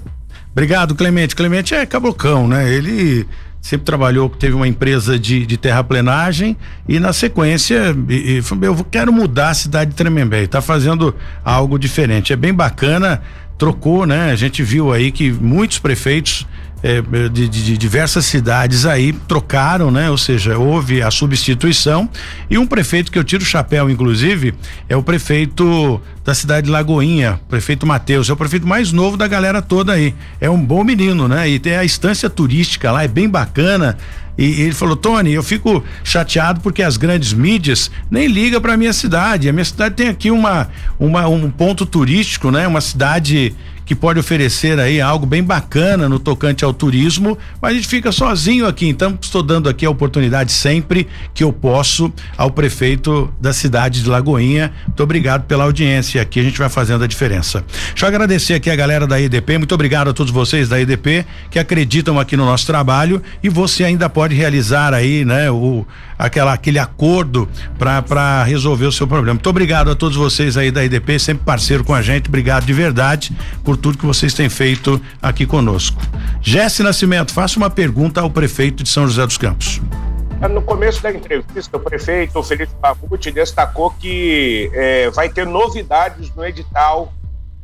Obrigado, Clemente. Clemente é cabocão, né? Ele sempre trabalhou, teve uma empresa de, de terraplenagem e na sequência e, e, eu quero mudar a cidade de Tremembé, está fazendo algo diferente, é bem bacana, trocou, né? A gente viu aí que muitos prefeitos é, de, de, diversas cidades aí trocaram, né? Ou seja, houve a substituição e um prefeito que eu tiro o chapéu, inclusive, é o prefeito da cidade de Lagoinha, prefeito Matheus, é o prefeito mais novo da galera toda aí. É um bom menino, né? E tem a estância turística lá, é bem bacana. E, ele falou, Tony, eu fico chateado porque as grandes mídias nem ligam para minha cidade. A minha cidade tem aqui uma, uma um ponto turístico, né? Uma cidade que pode oferecer aí algo bem bacana no tocante ao turismo, mas a gente fica sozinho aqui, então estou dando aqui a oportunidade sempre que eu posso ao prefeito da cidade de Lagoinha. Muito obrigado pela audiência aqui, a gente vai fazendo a diferença. Deixa eu agradecer aqui a galera da EDP, muito obrigado a todos vocês da EDP que acreditam aqui no nosso trabalho e você ainda pode realizar aí, né, o aquela aquele acordo para resolver o seu problema. Muito obrigado a todos vocês aí da EDP, sempre parceiro com a gente. Obrigado de verdade por por tudo que vocês têm feito aqui conosco. Jesse Nascimento, faça uma pergunta ao prefeito de São José dos Campos. No começo da entrevista, o prefeito Felipe Pavucci destacou que é, vai ter novidades no edital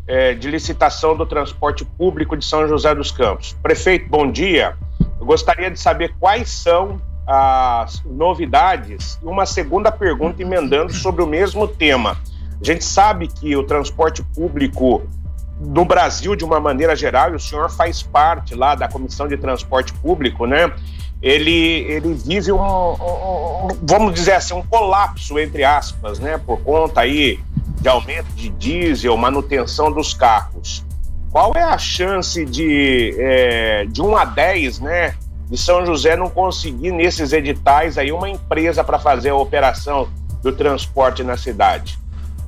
é, de licitação do transporte público de São José dos Campos. Prefeito, bom dia. Eu gostaria de saber quais são as novidades e uma segunda pergunta emendando sobre o mesmo tema. A gente sabe que o transporte público no Brasil, de uma maneira geral, e o senhor faz parte lá da Comissão de Transporte Público, né? Ele, ele vive um, um, vamos dizer assim, um colapso, entre aspas, né? Por conta aí de aumento de diesel, manutenção dos carros. Qual é a chance de, é, de 1 a 10, né? De São José não conseguir nesses editais aí uma empresa para fazer a operação do transporte na cidade?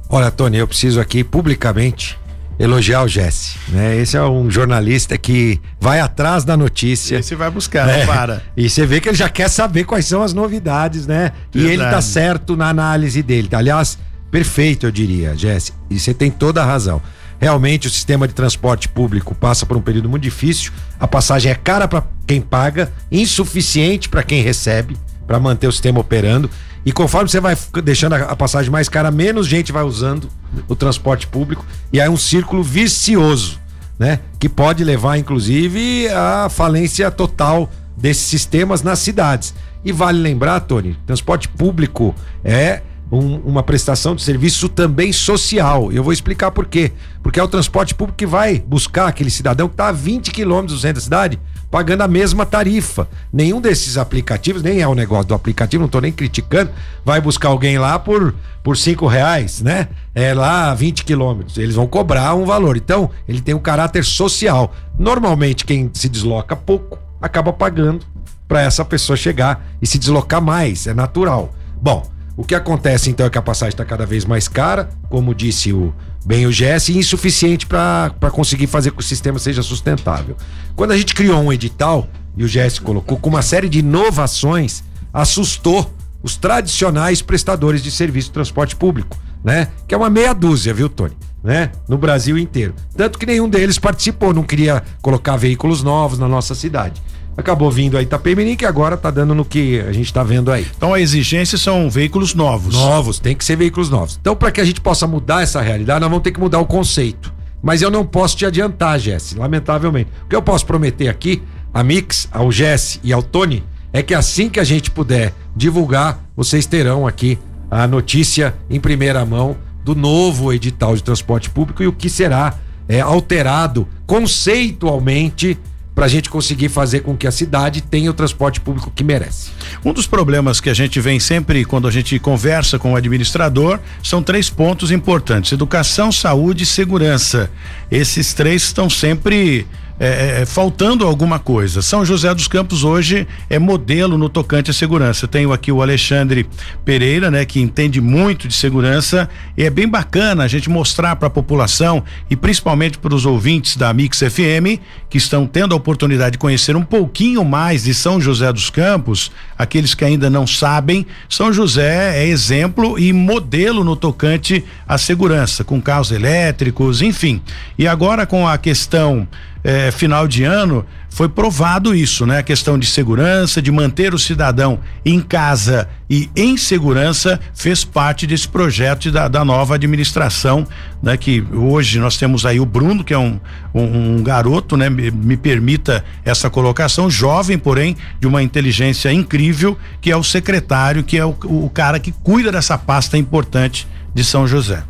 Olha, Tony, eu preciso aqui publicamente elogiar o Jesse, né? Esse é um jornalista que vai atrás da notícia. Esse vai buscar, É. não para. E você vê que ele já quer saber quais são as novidades, né? E Verdade. ele tá certo na análise dele. Aliás, perfeito, eu diria, Jesse. E você tem toda a razão. Realmente o sistema de transporte público passa por um período muito difícil. A passagem é cara para quem paga, insuficiente para quem recebe, para manter o sistema operando. E conforme você vai deixando a passagem mais cara, menos gente vai usando o transporte público e aí é um círculo vicioso, né? Que pode levar, inclusive, à falência total desses sistemas nas cidades. E vale lembrar, Tony, transporte público é um- uma prestação de serviço também social. Eu vou explicar por quê. Porque é o transporte público que vai buscar aquele cidadão que está a 20 quilômetros do centro da cidade pagando a mesma tarifa. Nenhum desses aplicativos, nem é o negócio do aplicativo, não estou nem criticando, vai buscar alguém lá por, por cinco reais, né? É lá a 20 quilômetros. Eles vão cobrar um valor. Então, ele tem um caráter social. Normalmente, quem se desloca pouco acaba pagando para essa pessoa chegar e se deslocar mais. É natural. Bom, o que acontece então é que a passagem está cada vez mais cara, como disse o bem o Jesse, e insuficiente para conseguir fazer com que o sistema seja sustentável. Quando a gente criou um edital, e o Jesse colocou, com uma série de inovações, assustou os tradicionais prestadores de serviço de transporte público, né? Que é uma meia dúzia, viu, Tony? Né? No Brasil inteiro. Tanto que nenhum deles participou, não queria colocar veículos novos na nossa cidade. Acabou vindo a Itapemirim, que agora tá dando no que a gente tá vendo aí. Então a exigência são veículos novos. Novos, tem que ser veículos novos. Então, para que a gente possa mudar essa realidade, nós vamos ter que mudar o conceito. Mas eu não posso te adiantar, Jesse, lamentavelmente. O que eu posso prometer aqui, a Mix, ao Jesse e ao Tony, é que assim que a gente puder divulgar, vocês terão aqui a notícia em primeira mão do novo edital de transporte público e o que será é, alterado conceitualmente para a gente conseguir fazer com que a cidade tenha o transporte público que merece. Um dos problemas que a gente vem sempre quando a gente conversa com o administrador são três pontos importantes: educação, saúde e segurança. Esses três estão sempre é, é, faltando alguma coisa. São José dos Campos hoje é modelo no tocante à segurança. Tenho aqui o Alexandre Pereira, né, que entende muito de segurança e é bem bacana a gente mostrar para a população e principalmente para os ouvintes da Mix FM que estão tendo a oportunidade de conhecer um pouquinho mais de São José dos Campos, aqueles que ainda não sabem, São José é exemplo e modelo no tocante à segurança, com carros elétricos, enfim. E agora com a questão eh, final de ano, foi provado isso, né? A questão de segurança, de manter o cidadão em casa e em segurança, fez parte desse projeto da, da nova administração, né? Que hoje nós temos aí o Bruno, que é um, um, um garoto, né? Me, me permita essa colocação, jovem, porém, de uma inteligência incrível, que é o secretário, que é o, o cara que cuida dessa pasta importante de São José.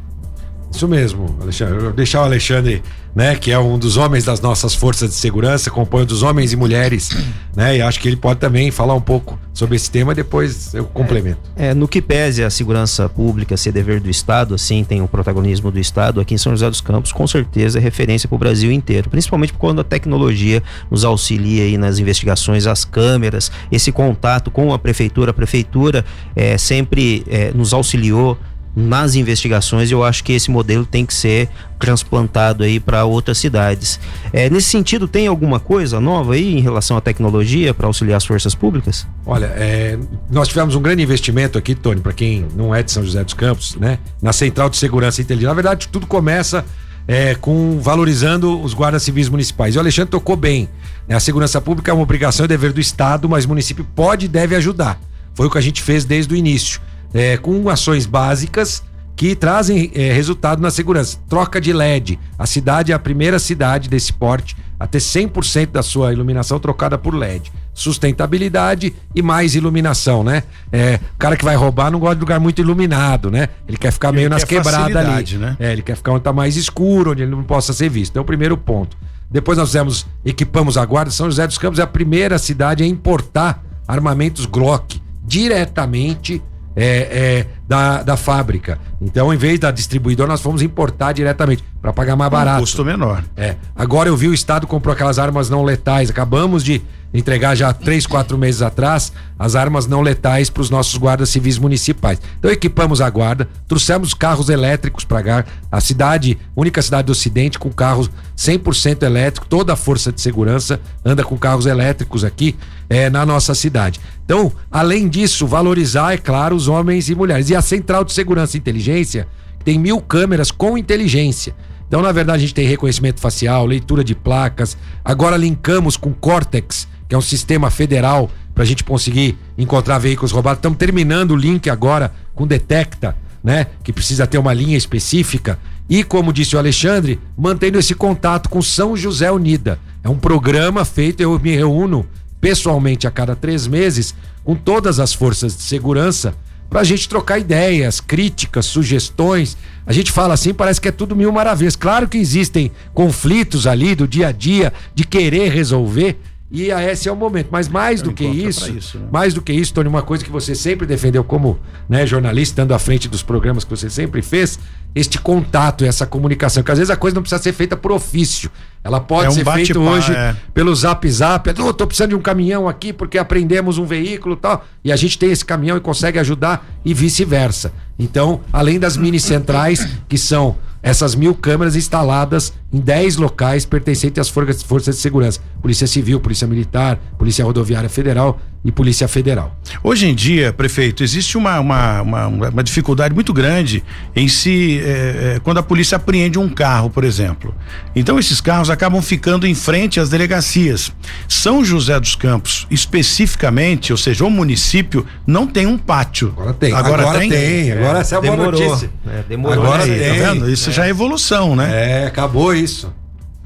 Isso mesmo, Alexandre. Deixar o Alexandre, né, que é um dos homens das nossas forças de segurança, compõe dos homens e mulheres, né? E acho que ele pode também falar um pouco sobre esse tema, depois eu complemento. É, no que pese a segurança pública ser dever do Estado, assim, tem o protagonismo do Estado, aqui em São José dos Campos, com certeza é referência para o Brasil inteiro, principalmente quando a tecnologia nos auxilia aí nas investigações, as câmeras, esse contato com a prefeitura, a prefeitura é, sempre é, nos auxiliou nas investigações, eu acho que esse modelo tem que ser transplantado aí para outras cidades. É, nesse sentido, tem alguma coisa nova aí em relação à tecnologia para auxiliar as forças públicas? Olha, é, nós tivemos um grande investimento aqui, Tony, para quem não é de São José dos Campos, né? Na Central de Segurança e Inteligência. Na verdade, tudo começa é, com valorizando os guardas civis municipais. E o Alexandre tocou bem. Né? A segurança pública é uma obrigação e dever do Estado, mas o município pode e deve ajudar. Foi o que a gente fez desde o início. É, com ações básicas que trazem é, resultado na segurança. Troca de LED. A cidade é a primeira cidade desse porte a ter 100% da sua iluminação trocada por LED. Sustentabilidade e mais iluminação, né? É, o cara que vai roubar não gosta de lugar muito iluminado, né? Ele quer ficar Ele meio nas quebradas ali. né? É, ele quer ficar onde tá mais escuro, onde ele não possa ser visto. Então, o primeiro ponto. Depois nós fizemos, equipamos a guarda. São José dos Campos é a primeira cidade a importar armamentos Glock diretamente é, é, da, da fábrica. Então, em vez da distribuidora, nós fomos importar diretamente para pagar mais barato. Um custo menor. É. Agora eu vi o Estado comprou aquelas armas não letais. Acabamos de entregar já três, quatro meses atrás as armas não letais para os nossos guardas civis municipais. Então equipamos a guarda, trouxemos carros elétricos para cá, a cidade, única cidade do Ocidente com carros 100% elétrico, toda a força de segurança anda com carros elétricos aqui é, na nossa cidade. Então, além disso, valorizar, é claro, os homens e mulheres. E a Central de Segurança e Inteligência tem mil câmeras com inteligência. Então, na verdade, a gente tem reconhecimento facial, leitura de placas. Agora linkamos com Cortex, que é um sistema federal para a gente conseguir encontrar veículos roubados. Estamos terminando o link agora com Detecta, né? Que precisa ter uma linha específica. E, como disse o Alexandre, mantendo esse contato com São José Unida. É um programa feito, eu me reúno pessoalmente a cada três meses com todas as forças de segurança para a gente trocar ideias, críticas, sugestões. A gente fala assim, parece que é tudo mil maravilhas. Claro que existem conflitos ali do dia a dia, de querer resolver, e esse é o momento. Mas mais do que isso, isso né? mais do que isso, Tony, uma coisa que você sempre defendeu como né, jornalista, estando à frente dos programas que você sempre fez, este contato, essa comunicação, que às vezes a coisa não precisa ser feita por ofício. Ela pode é um ser feita hoje é. pelo zap zap. Oh, tô precisando de um caminhão aqui porque aprendemos um veículo tal. E a gente tem esse caminhão e consegue ajudar e vice-versa. Então, além das mini centrais, que são essas mil câmeras instaladas em 10 locais pertencentes às forças de segurança: Polícia Civil, Polícia Militar, Polícia Rodoviária Federal e Polícia Federal. Hoje em dia, prefeito, existe uma, uma, uma, uma dificuldade muito grande em se. É, é, quando a polícia apreende um carro, por exemplo. Então, esses carros acabam ficando em frente às delegacias. São José dos Campos, especificamente, ou seja, o município, não tem um pátio. Agora tem. Agora, agora tem? tem. Agora essa é a boa notícia. É, demorou. Agora tem. Tá vendo? Isso já é evolução, né? É, acabou isso.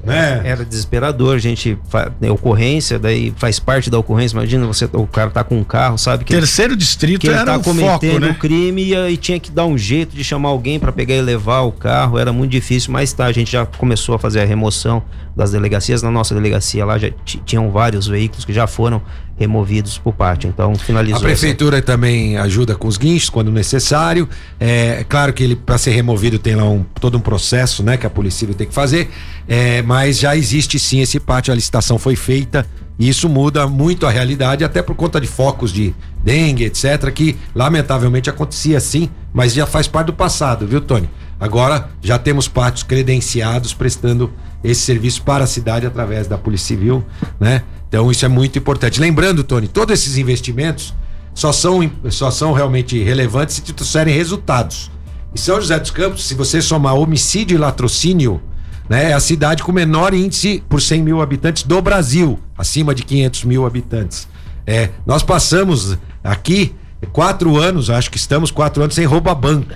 Né? Era desesperador, a gente né, ocorrência, daí faz parte da ocorrência. Imagina você, o cara tá com um carro, sabe que terceiro distrito que ele era tá cometendo foco, né? crime e, e, tinha que dar um jeito de chamar alguém para pegar e levar o carro. Era muito difícil, mas tá, a gente já começou a fazer a remoção das delegacias. Na nossa delegacia lá já tinham vários veículos que já foram removidos por parte. Então, finalizou. A prefeitura essa... também ajuda com os guinchos quando necessário. É claro que ele para ser removido tem lá um, todo um processo, né, que a polícia tem que fazer. É, mas já existe sim esse pátio, a licitação foi feita. E isso muda muito a realidade, até por conta de focos de dengue, etc., que lamentavelmente acontecia assim, mas já faz parte do passado, viu, Tony? Agora já temos pátios credenciados prestando esse serviço para a cidade através da Polícia Civil, né? Então isso é muito importante. Lembrando, Tony, todos esses investimentos só são, só são realmente relevantes se trouxerem resultados. E São José dos Campos, se você somar homicídio e latrocínio, né, é a cidade com menor índice por 100 mil habitantes do Brasil, acima de 500 mil habitantes. É, nós passamos aqui quatro anos, acho que estamos quatro anos sem roubo a banco.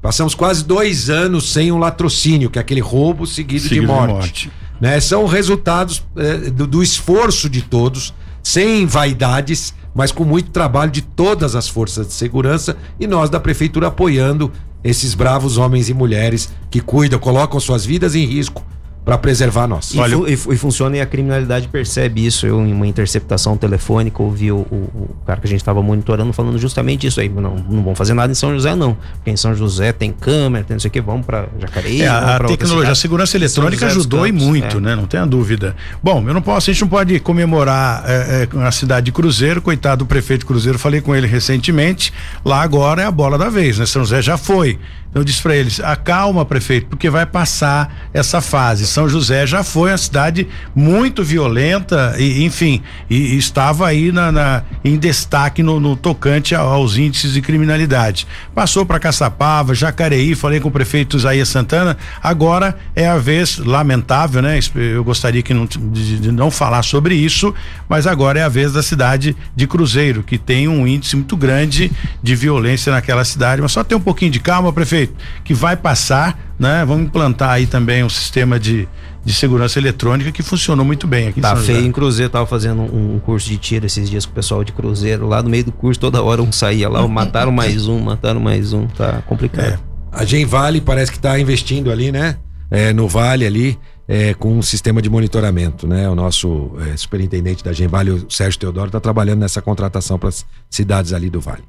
Passamos quase dois anos sem um latrocínio, que é aquele roubo seguido, seguido de morte. De morte. Né? São resultados é, do, do esforço de todos, sem vaidades, mas com muito trabalho de todas as forças de segurança e nós da prefeitura apoiando esses bravos homens e mulheres que cuidam, colocam suas vidas em risco para preservar nós. E, Olha, fu e, e, funciona e a criminalidade percebe isso. Eu, em uma interceptação telefônica, ouvi o, o, o cara que a gente estava monitorando falando justamente isso aí. Não, não vão fazer nada em São José, não. Porque em São José tem câmera, tem não sei o que, vamos para Jacareí. É, a tecnologia, a segurança eletrônica ajudou Campos, e muito, é. né? Não tenha dúvida. Bom, eu não posso, a gente não pode comemorar é, é, a cidade de Cruzeiro, coitado do prefeito de Cruzeiro, falei com ele recentemente. Lá agora é a bola da vez, né? São José já foi. Eu disse para eles: acalma, prefeito, porque vai passar essa fase. São José já foi uma cidade muito violenta, e, enfim, e, e estava aí na, na em destaque no, no, tocante aos índices de criminalidade. Passou para Caçapava, Jacareí, falei com o prefeito Isaías Santana. Agora é a vez, lamentável, né? Eu gostaria que não, de, de não falar sobre isso, mas agora é a vez da cidade de Cruzeiro, que tem um índice muito grande de violência naquela cidade. Mas só ter um pouquinho de calma, prefeito, que vai passar, né? Vamos implantar aí também um sistema de, de segurança eletrônica que funcionou muito bem aqui tá em São feio em Cruzeiro, tava fazendo um, um, curso de tiro esses dias com o pessoal de Cruzeiro, lá no meio do curso, toda hora um saía lá, mataram mais um, mataram mais um, tá complicado. É. A Gen Vale parece que está investindo ali, né? É, no Vale ali, é, com um sistema de monitoramento, né? O nosso é, superintendente da Gen Vale, o Sérgio Teodoro, está trabalhando nessa contratação para as cidades ali do Vale.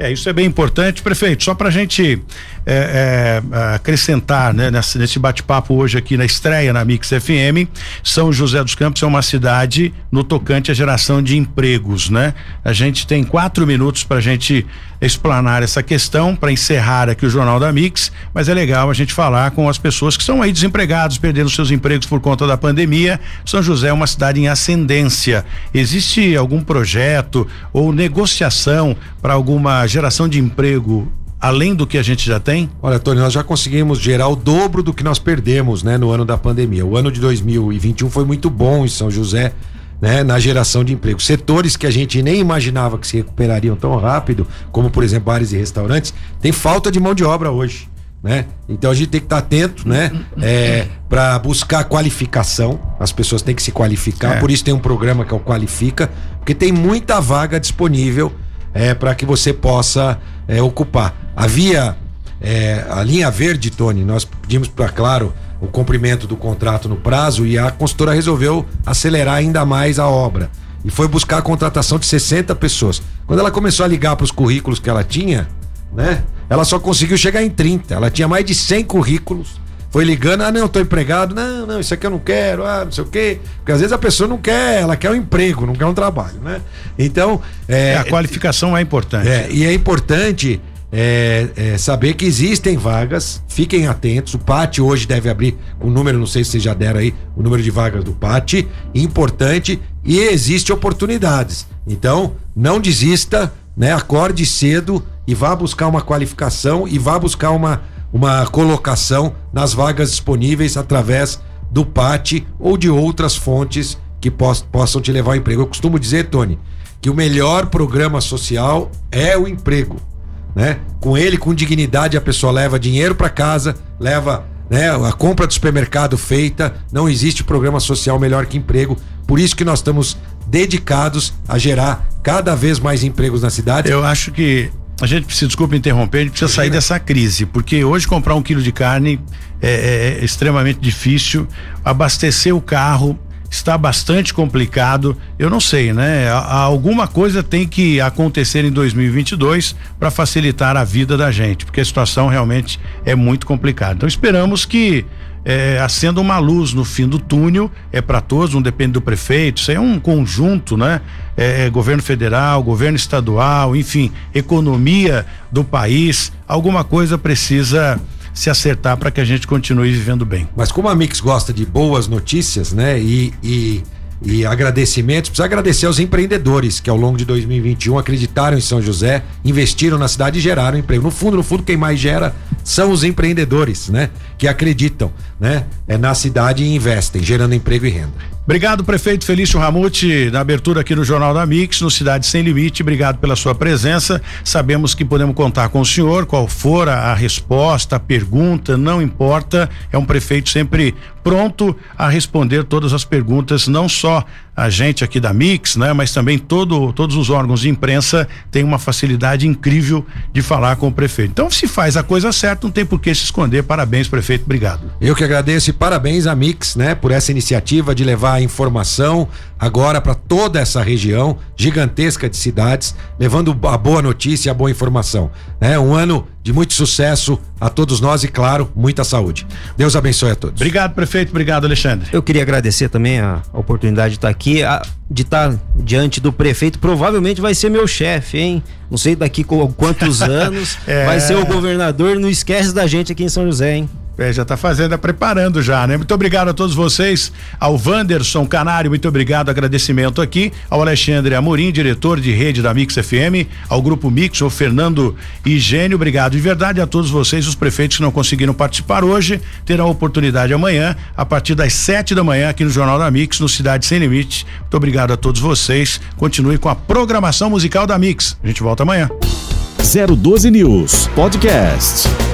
É, isso é bem importante, prefeito. Só para a gente é, é, acrescentar né, nesse, nesse bate-papo hoje aqui na estreia na Mix FM, São José dos Campos é uma cidade no tocante à geração de empregos, né? A gente tem quatro minutos para a gente explanar essa questão, para encerrar aqui o Jornal da Mix, mas é legal a gente falar com as pessoas que estão aí desempregados, perdendo seus empregos por conta da pandemia. São José é uma cidade em ascendência. Existe algum projeto ou negociação para alguma geração de emprego além do que a gente já tem? Olha, Tony, nós já conseguimos gerar o dobro do que nós perdemos, né, no ano da pandemia. O ano de 2021 foi muito bom em São José, né, na geração de emprego. Setores que a gente nem imaginava que se recuperariam tão rápido, como por exemplo bares e restaurantes, tem falta de mão de obra hoje. Né? Então a gente tem que estar atento, né? É, para buscar qualificação. As pessoas têm que se qualificar. É. Por isso tem um programa que é o Qualifica, porque tem muita vaga disponível é, para que você possa é, ocupar. Havia é, a linha verde, Tony, nós pedimos para Claro o cumprimento do contrato no prazo e a consultora resolveu acelerar ainda mais a obra e foi buscar a contratação de 60 pessoas. Quando ela começou a ligar para os currículos que ela tinha, né? Ela só conseguiu chegar em 30. Ela tinha mais de 100 currículos foi ligando, ah, não, tô empregado, não, não, isso aqui eu não quero, ah, não sei o quê. Porque às vezes a pessoa não quer, ela quer um emprego, não quer um trabalho, né? Então. É, é a qualificação é importante. É, e é importante é, é, saber que existem vagas, fiquem atentos. O PAT hoje deve abrir o número, não sei se vocês já deram aí, o número de vagas do PAT, importante, e existe oportunidades. Então, não desista, né? Acorde cedo e vá buscar uma qualificação e vá buscar uma uma colocação nas vagas disponíveis através do PAT ou de outras fontes que poss possam te levar ao emprego. Eu costumo dizer, Tony, que o melhor programa social é o emprego, né? Com ele, com dignidade, a pessoa leva dinheiro para casa, leva né, a compra do supermercado feita. Não existe programa social melhor que emprego. Por isso que nós estamos dedicados a gerar cada vez mais empregos na cidade. Eu acho que a gente precisa, desculpa interromper, a gente precisa sair dessa crise, porque hoje comprar um quilo de carne é, é, é extremamente difícil, abastecer o carro está bastante complicado. Eu não sei, né? Alguma coisa tem que acontecer em 2022 para facilitar a vida da gente, porque a situação realmente é muito complicada. Então esperamos que é, acenda uma luz no fim do túnel, é para todos, não depende do prefeito, isso é um conjunto, né? É, é, governo federal, governo estadual, enfim, economia do país, alguma coisa precisa se acertar para que a gente continue vivendo bem. Mas como a Mix gosta de boas notícias, né? E, e, e agradecimentos, precisa agradecer aos empreendedores que ao longo de 2021 acreditaram em São José, investiram na cidade e geraram emprego. No fundo, no fundo, quem mais gera são os empreendedores, né? Que acreditam, né? É na cidade e investem, gerando emprego e renda. Obrigado, prefeito Felício Ramute, na abertura aqui no Jornal da Mix, no Cidade Sem Limite. Obrigado pela sua presença. Sabemos que podemos contar com o senhor, qual for a, a resposta, a pergunta, não importa. É um prefeito sempre pronto a responder todas as perguntas, não só a gente aqui da Mix, né, mas também todo, todos os órgãos de imprensa têm uma facilidade incrível de falar com o prefeito. Então, se faz a coisa certa, não tem por que se esconder. Parabéns, prefeito. Obrigado. Eu que agradeço e parabéns à Mix, né, por essa iniciativa de levar a informação agora para toda essa região gigantesca de cidades, levando a boa notícia, a boa informação. É um ano de muito sucesso a todos nós e, claro, muita saúde. Deus abençoe a todos. Obrigado, prefeito. Obrigado, Alexandre. Eu queria agradecer também a oportunidade de estar aqui, a, de estar diante do prefeito. Provavelmente vai ser meu chefe, hein? Não sei daqui com quantos anos. é... Vai ser o governador. Não esquece da gente aqui em São José, hein? É, já está fazendo, preparando já, né? Muito obrigado a todos vocês, ao Wanderson Canário, muito obrigado, agradecimento aqui, ao Alexandre Amorim, diretor de rede da Mix FM, ao Grupo Mix, ao Fernando Gênio, obrigado de verdade a todos vocês, os prefeitos que não conseguiram participar hoje, terão oportunidade amanhã, a partir das sete da manhã, aqui no Jornal da Mix, no Cidade Sem Limite. Muito obrigado a todos vocês, continue com a programação musical da Mix. A gente volta amanhã. 012 News Podcast.